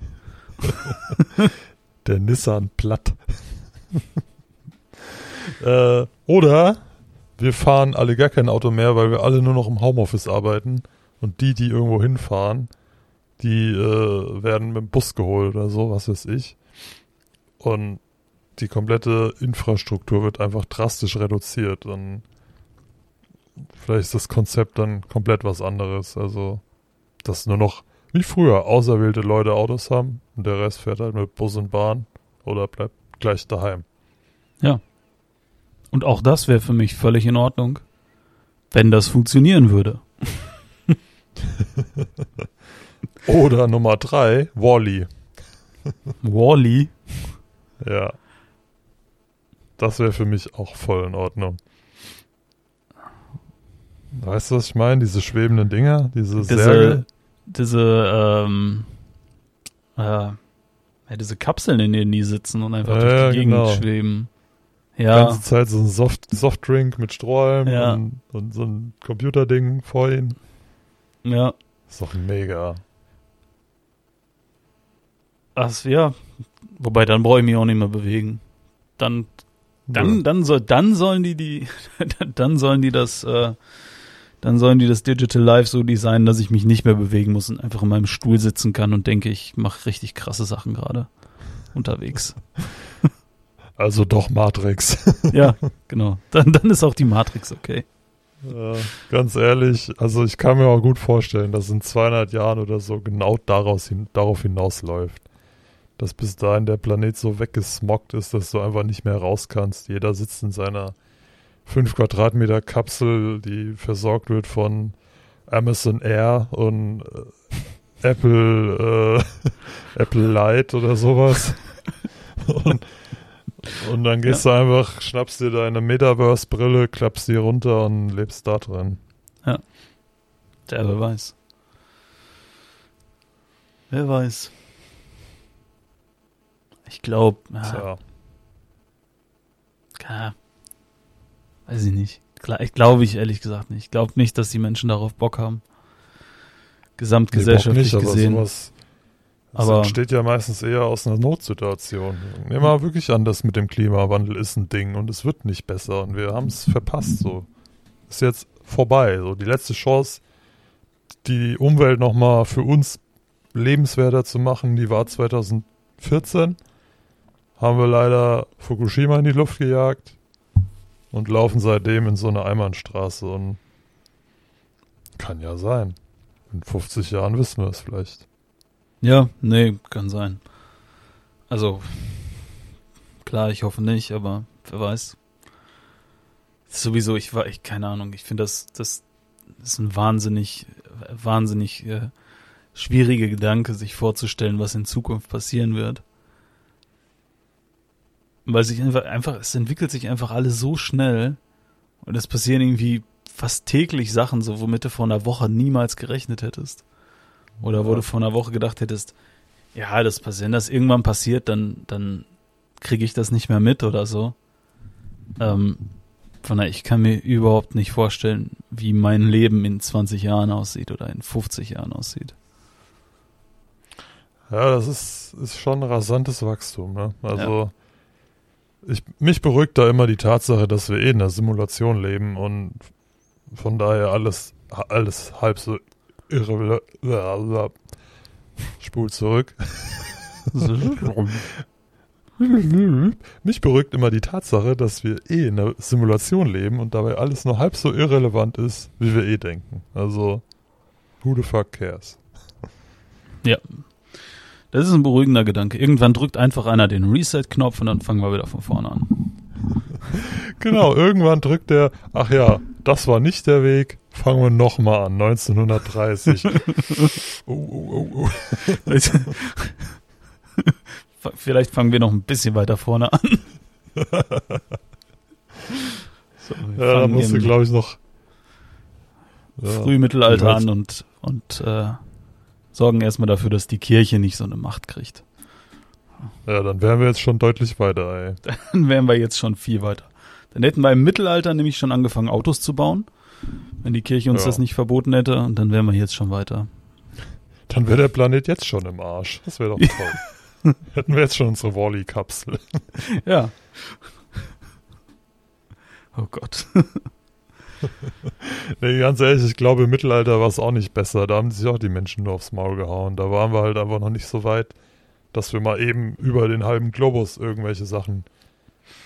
Der Nissan Platt. äh, oder wir fahren alle gar kein Auto mehr, weil wir alle nur noch im Homeoffice arbeiten. Und die, die irgendwo hinfahren, die äh, werden mit dem Bus geholt oder so, was weiß ich. Und die komplette Infrastruktur wird einfach drastisch reduziert. Und vielleicht ist das Konzept dann komplett was anderes. Also, dass nur noch, wie früher, auserwählte Leute Autos haben und der Rest fährt halt mit Bus und Bahn oder bleibt gleich daheim. Ja. Und auch das wäre für mich völlig in Ordnung, wenn das funktionieren würde. Oder Nummer drei, Wally. Wally. Ja. Das wäre für mich auch voll in Ordnung. Weißt du, was ich meine? Diese schwebenden Dinger, diese, Diese, Särge. diese, ähm, äh, ja, diese Kapseln, in denen die sitzen und einfach Ja, durch die Gegend genau. schweben. Die Ja, ganze Zeit so ein Soft Softdrink mit Strohhalm Ja. und, und so ein Computerding vor ihnen. ja. Ist doch mega. Ach, ja. Wobei, dann brauche ich mich auch nicht mehr bewegen. Dann, dann, Ja. dann soll, dann sollen die die, dann sollen die das, äh, dann sollen die das Digital Life so designen, dass ich mich nicht mehr bewegen muss und einfach in meinem Stuhl sitzen kann und denke, ich mache richtig krasse Sachen gerade unterwegs. Also doch Matrix. ja, genau. Dann, dann ist auch die Matrix okay. Ja, ganz ehrlich, also ich kann mir auch gut vorstellen, dass in 200 Jahren oder so genau daraus hin, darauf hinausläuft. Dass bis dahin der Planet so weggesmoggt ist, dass du einfach nicht mehr raus kannst. Jeder sitzt in seiner 5 Quadratmeter Kapsel, die versorgt wird von Amazon Air und äh, Apple, äh, Apple Light oder sowas. Und, und dann gehst du einfach, schnappst dir deine Metaverse-Brille, klappst die runter und lebst da drin. Ja, wer weiß. Wer weiß. Ich glaube, ja, Tja. ja, weiß ich nicht. Ich glaube ich ehrlich gesagt nicht. Ich glaube nicht, dass die Menschen darauf Bock haben. Gesamtgesellschaftlich Nee, nicht, gesehen. Aber sowas das Aber- entsteht ja meistens eher aus einer Notsituation. Nehmen wir mal wirklich an, das mit dem Klimawandel ist ein Ding und es wird nicht besser und wir haben es verpasst. So ist jetzt vorbei. So die letzte Chance, die Umwelt nochmal für uns lebenswerter zu machen, die war 2014. Haben wir leider Fukushima in die Luft gejagt und laufen seitdem in so eine Einbahnstraße und kann ja sein. In 50 Jahren wissen wir es vielleicht. Ja, nee, kann sein. Also, klar, ich hoffe nicht, aber wer weiß. Sowieso, ich war, ich, keine Ahnung, ich finde das, das ist ein wahnsinnig, wahnsinnig äh, schwieriger Gedanke, sich vorzustellen, was in Zukunft passieren wird. Weil sich einfach, einfach, es entwickelt sich einfach alles so schnell und es passieren irgendwie fast täglich Sachen, so womit du vor einer Woche niemals gerechnet hättest. Oder wo Ja. du vor einer Woche gedacht hättest, ja, das passiert, wenn das irgendwann passiert, dann, dann kriege ich das nicht mehr mit oder so. Ähm, von daher, ich kann mir überhaupt nicht vorstellen, wie mein Leben in 20 Jahren aussieht oder in 50 Jahren aussieht. Ja, das ist, ist schon rasantes Wachstum. Ne? Also ich, mich beruhigt da immer die Tatsache, dass wir eh in einer Simulation leben und von daher alles, alles halb so irre. Spul zurück. Mich beruhigt immer die Tatsache, dass wir eh in einer Simulation leben und dabei alles nur halb so irrelevant ist, wie wir eh denken. Also, who the fuck cares? Das ist ein beruhigender Gedanke. Irgendwann drückt einfach einer den Reset-Knopf und dann fangen wir wieder von vorne an. Genau, irgendwann drückt er, ach ja, das war nicht der Weg, fangen wir nochmal an, 1930. oh, oh, oh, oh. Vielleicht fangen wir noch ein bisschen weiter vorne an. So, Ja, da musst du, glaube ich, noch. Ja, Frühmittelalter an und, und äh, sorgen erstmal dafür, dass die Kirche nicht so eine Macht kriegt. ja, dann wären wir jetzt schon deutlich weiter, ey. Dann wären wir jetzt schon viel weiter. Dann hätten wir im Mittelalter nämlich schon angefangen, Autos zu bauen. wenn die Kirche uns Ja. das nicht verboten hätte, und dann wären wir jetzt schon weiter. Dann wäre der Planet jetzt schon im Arsch. Das wäre doch toll. Hätten wir jetzt schon unsere Wally-Kapsel. Ja. Oh Gott. Nee, ganz ehrlich, ich glaube, im Mittelalter war es auch nicht besser. Da haben sich auch die Menschen nur aufs Maul gehauen. Da waren wir halt einfach noch nicht so weit, dass wir mal eben über den halben Globus irgendwelche Sachen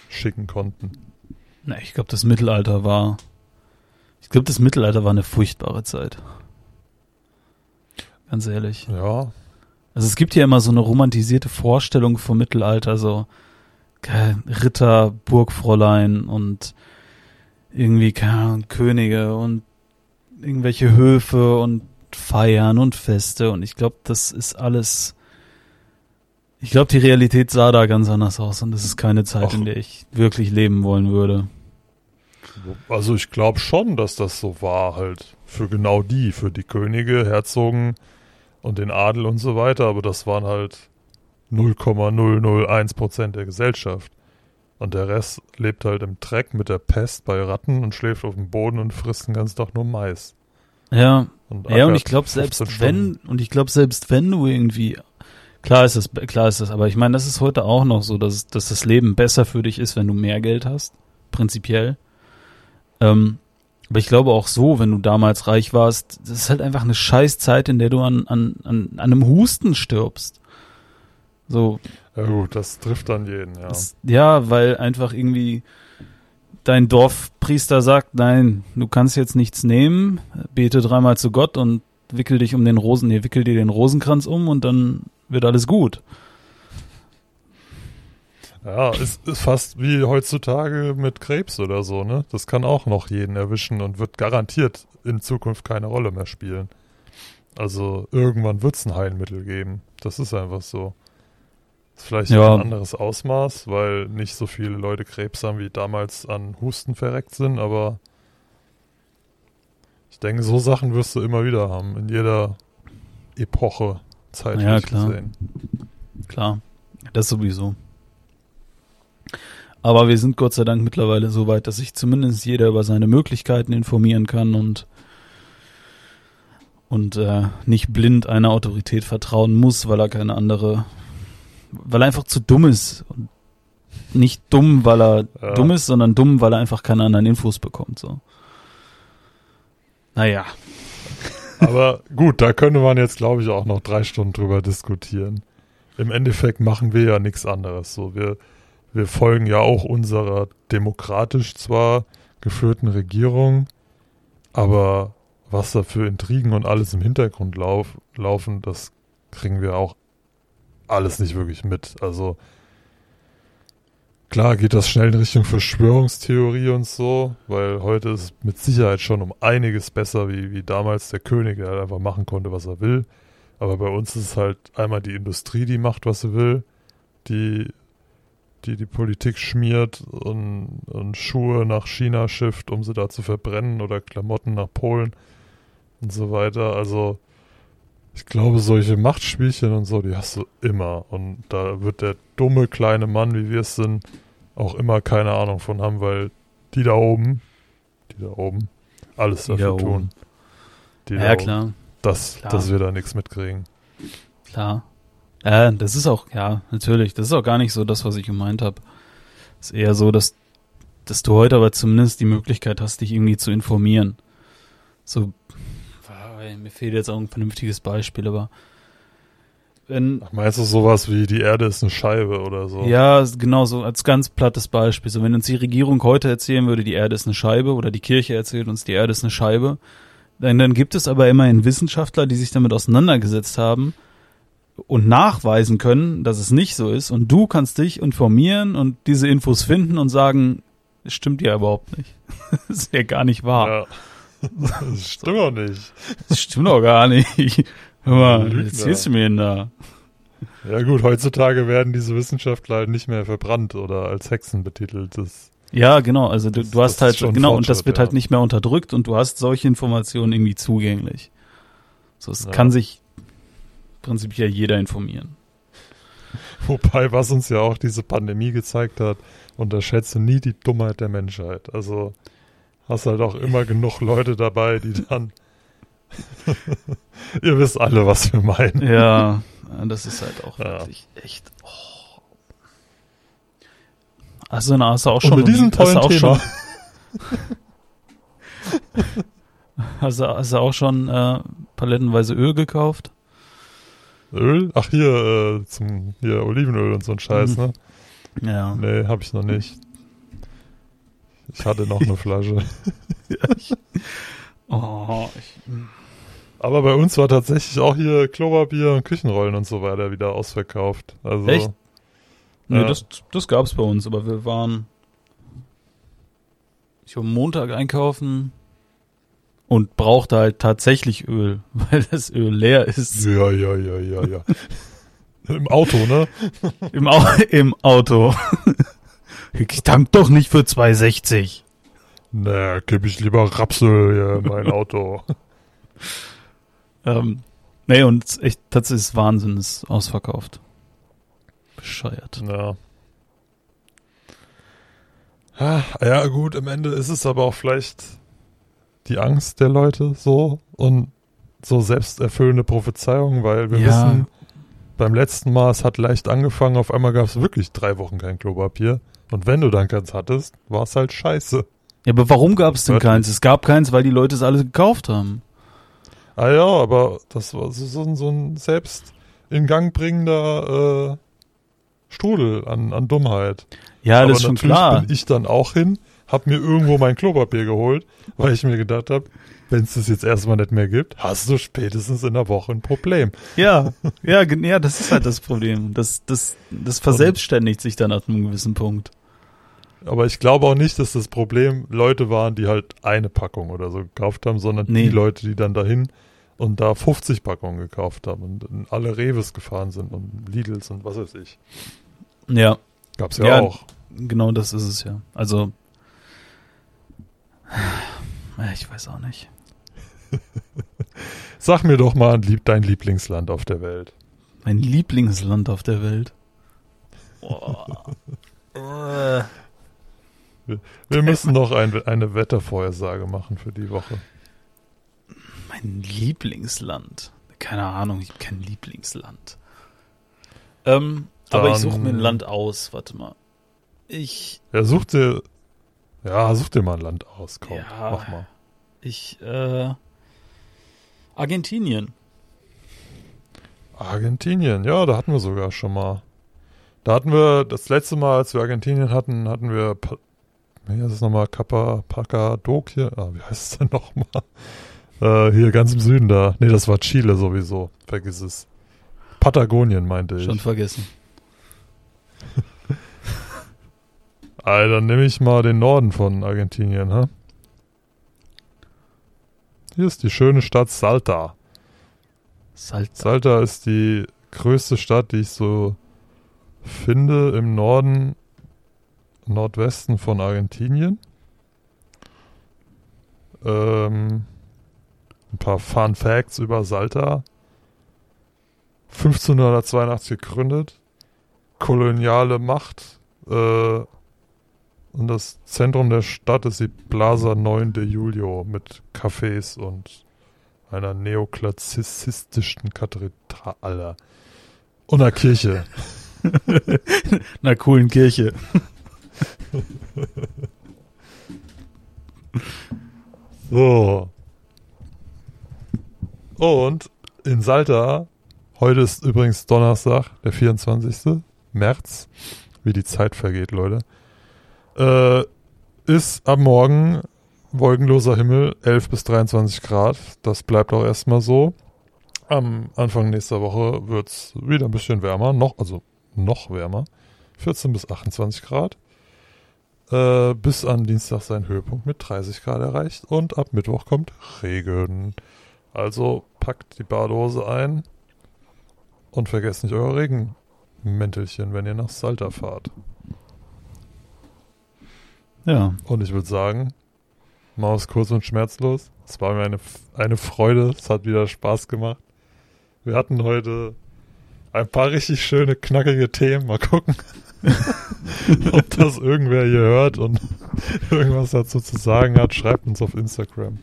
schicken konnten. Na, ich glaube, das Mittelalter war. Ich glaube, das Mittelalter war eine furchtbare Zeit. Ganz ehrlich. Ja, Also es gibt ja immer so eine romantisierte Vorstellung vom Mittelalter, so Ritter, Burgfräulein und irgendwie keine Ahnung, Könige und irgendwelche Höfe und Feiern und Feste und ich glaube, das ist alles. Ich glaube, die Realität sah da ganz anders aus und das ist keine Zeit, Ach. in der ich wirklich leben wollen würde. also ich glaube schon, dass das so war halt für genau die, für die Könige, Herzogen und den Adel und so weiter. Aber das waren halt 0,001 Prozent der Gesellschaft. Und der Rest lebt halt im Dreck mit der Pest bei Ratten und schläft auf dem Boden und frisst den ganzen Tag nur Mais. Ja, Und Ja, und ich glaube 15 selbst wenn Stunden. und ich glaube selbst wenn du irgendwie klar ist das klar ist das, aber ich meine, das ist heute auch noch so, dass dass das Leben besser für dich ist, wenn du mehr Geld hast, prinzipiell. Ähm, aber ich glaube auch so, wenn du damals reich warst, das ist halt einfach eine scheiß Zeit, in der du an an an, an einem Husten stirbst. So, Ja gut, das trifft dann jeden, ja. das, ja, weil einfach irgendwie dein Dorfpriester sagt, nein, du kannst jetzt nichts nehmen, bete dreimal zu Gott und wickel dich um den Rosen, nee, wickel dir den Rosenkranz um und dann wird alles gut. Ja, ist, ist fast wie heutzutage mit Krebs oder so, ne? Das kann auch noch jeden erwischen und wird garantiert in Zukunft keine Rolle mehr spielen. Also irgendwann wird es ein Heilmittel geben. Das ist einfach so. Ist vielleicht Ja. ein anderes Ausmaß, weil nicht so viele Leute Krebs haben, wie damals an Husten verreckt sind, aber ich denke, so Sachen wirst du immer wieder haben, in jeder Epoche zeitlich Ja, klar. gesehen. Klar, das sowieso. Aber wir sind Gott sei Dank mittlerweile so weit, dass sich zumindest jeder über seine Möglichkeiten informieren kann und und äh, nicht blind einer Autorität vertrauen muss, weil er keine andere, weil er einfach zu dumm ist und nicht dumm, weil er Ja. dumm ist, sondern dumm, weil er einfach keine anderen Infos bekommt. So. Naja, Aber gut, da könnte man jetzt, glaube ich, auch noch drei Stunden drüber diskutieren. Im Endeffekt machen wir ja nichts anderes. So, wir, wir folgen ja auch unserer demokratisch zwar geführten Regierung, aber was da für Intrigen und alles im Hintergrund lauf, laufen, das kriegen wir auch alles nicht wirklich mit. Also klar geht das schnell in Richtung Verschwörungstheorie und so, weil heute ist es mit Sicherheit schon um einiges besser, wie, wie damals der König, der halt einfach machen konnte, was er will. Aber bei uns ist es halt einmal die Industrie, die macht, was sie will, die die, die Politik schmiert und, und Schuhe nach China schifft, um sie da zu verbrennen oder Klamotten nach Polen und so weiter. Also ich glaube, solche Machtspielchen und so, die hast du immer. Und da wird der dumme kleine Mann, wie wir es sind, auch immer keine Ahnung von haben, weil die da oben, die da oben, alles Die dafür da tun. oben. Die ja da oben, klar, Dass, Klar. dass wir da nichts mitkriegen. klar. Ja, das ist auch, ja, natürlich, das ist auch gar nicht so das, was ich gemeint habe. Ist eher so, dass, dass du heute aber zumindest die Möglichkeit hast, dich irgendwie zu informieren. So, mir fehlt jetzt auch ein vernünftiges Beispiel, aber wenn, Ach, meinst du sowas wie die Erde ist eine Scheibe oder so? Ja, genau so als ganz plattes Beispiel. So, wenn uns die Regierung heute erzählen würde, die Erde ist eine Scheibe, oder die Kirche erzählt uns, die Erde ist eine Scheibe, dann, dann gibt es aber immerhin Wissenschaftler, die sich damit auseinandergesetzt haben und nachweisen können, dass es nicht so ist. Und du kannst dich informieren und diese Infos finden und sagen, es stimmt ja überhaupt nicht. Das ist ja gar nicht wahr. Ja. Das stimmt auch nicht. Das stimmt doch gar nicht. Hör mal, Lügner. erzählst du mir denn da? Ja gut, heutzutage werden diese Wissenschaftler halt nicht mehr verbrannt oder als Hexen betitelt. Das, Ja, genau. Also du, Das- du hast halt genau und das wird ja. halt nicht mehr unterdrückt und du hast solche Informationen irgendwie zugänglich. So, es Ja. kann sich prinzipiell jeder informieren. wobei, was uns ja auch diese Pandemie gezeigt hat, unterschätze nie die Dummheit der Menschheit. Also hast halt auch immer genug Leute dabei, die dann. Ihr wisst alle, was wir meinen. Ja, das ist halt auch Ja. wirklich echt. Oh. Also, na, hast du auch Und schon. mit diesem hast du tollen auch Thema. Schon, hast, du, hast du auch schon äh, palettenweise Öl gekauft? Öl? Ach, hier, äh, zum, hier, Olivenöl und so ein Scheiß, Mhm. ne? Ja. Nee, hab ich noch nicht. Ich hatte noch eine Flasche. Oh, ich, Aber bei uns war tatsächlich auch hier Klopapier und Küchenrollen und so weiter wieder ausverkauft. Also, Echt? Nee, Ja. das, das gab's bei uns, aber wir waren. Ich war Montag einkaufen und brauchte halt tatsächlich Öl, weil das Öl leer ist. Ja, ja, ja, ja, ja. Im Auto, ne? Im, Au Im Auto. Ich tank doch nicht für 2,60. Na, gib ich lieber Rapsöl hier in mein Auto. Ähm, nee, und es ist echt, tatsächlich ist Wahnsinn, ist ausverkauft. Bescheuert. Ja. Ja, ja, gut, am Ende ist es aber auch vielleicht die Angst der Leute so und so selbsterfüllende Prophezeiung, weil wir Ja. wissen, beim letzten Mal, es hat leicht angefangen, auf einmal gab es wirklich drei Wochen kein Klopapier. Und wenn du dann keins hattest, war es halt scheiße. Ja, aber warum gab es denn keins? Es gab keins, weil die Leute es alle gekauft haben. Ah ja, aber das war so, so, ein- so ein selbst in Gang bringender äh, Strudel an, an Dummheit. Ja, aber das ist schon natürlich klar. bin ich dann auch hin, hab mir irgendwo mein Klopapier geholt, weil ich mir gedacht habe, wenn es das jetzt erstmal nicht mehr gibt, hast du spätestens in der Woche ein Problem. Ja, ja, ja, das ist halt das Problem. Das, das, das verselbstständigt sich dann ab einem gewissen Punkt. Aber ich glaube auch nicht, dass das Problem Leute waren, die halt eine Packung oder so gekauft haben, sondern Nee. die Leute, die dann dahin und da 50 Packungen gekauft haben und in alle Reves gefahren sind und Lidls und was weiß ich. Ja, Gab's ja, Ja. auch. genau das ist es ja. Also, ich weiß auch nicht. Sag mir doch mal lieb, dein Lieblingsland auf der Welt. Mein Lieblingsland auf der Welt. Äh, Wir müssen noch ein, eine Wettervorhersage machen für die Woche. mein Lieblingsland. Keine Ahnung, ich habe kein Lieblingsland. Ähm, aber ich Dann- suche mir ein Land aus. Warte mal. Ich, Ja, such dir, ja, such dir mal ein Land aus, komm, Ja. mach mal. ich, äh, Argentinien. Argentinien, ja, da hatten wir sogar schon mal. Da hatten wir, das letzte Mal, als wir Argentinien hatten, hatten wir, wie heißt es nochmal, Cappadocia, ah, wie heißt es denn nochmal? Äh, hier ganz im Süden da. Nee, das war Chile sowieso, vergiss es. Patagonien meinte ich. Schon vergessen. Alter, dann nehme ich mal den Norden von Argentinien, ha? Hier ist die schöne Stadt Salta. Salz. Salta ist die größte Stadt, die ich so finde im Norden, Nordwesten von Argentinien. Ähm, ein paar Fun Facts über Salta. 1582 gegründet, koloniale Macht äh, und das Zentrum der Stadt ist die Plaza 9 de Julio mit Cafés und einer neoklassizistischen Kathedrale. Und einer Kirche. einer coolen Kirche. So. Und in Salta, heute ist übrigens Donnerstag, der 24. März, wie die Zeit vergeht, Leute, äh, ist am Morgen wolkenloser Himmel, 11 bis 23 Grad. Das bleibt auch erstmal so. Am Anfang nächster Woche wird's wieder ein bisschen wärmer, noch, also noch wärmer. 14 bis 28 Grad. Äh, bis an Dienstag seinen Höhepunkt mit 30 Grad erreicht und ab Mittwoch kommt Regen. Also packt die Badehose ein und vergesst nicht euer Regenmäntelchen, wenn ihr nach Salta fahrt. Ja. Und ich würde sagen, Maus kurz und schmerzlos. Es war mir eine, eine Freude. Es hat wieder Spaß gemacht. Wir hatten heute ein paar richtig schöne, knackige Themen. Mal gucken, ob das irgendwer hier hört und irgendwas dazu zu sagen hat, schreibt uns auf Instagram.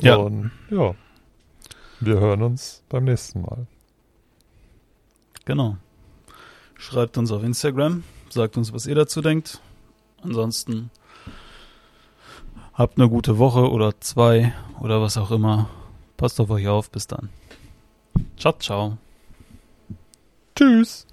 Ja. Und ja, wir hören uns beim nächsten Mal. Genau. Schreibt uns auf Instagram, sagt uns, was ihr dazu denkt. Ansonsten habt eine gute Woche oder zwei oder was auch immer. Passt auf euch auf. Bis dann. Ciao, ciao. Tschüss.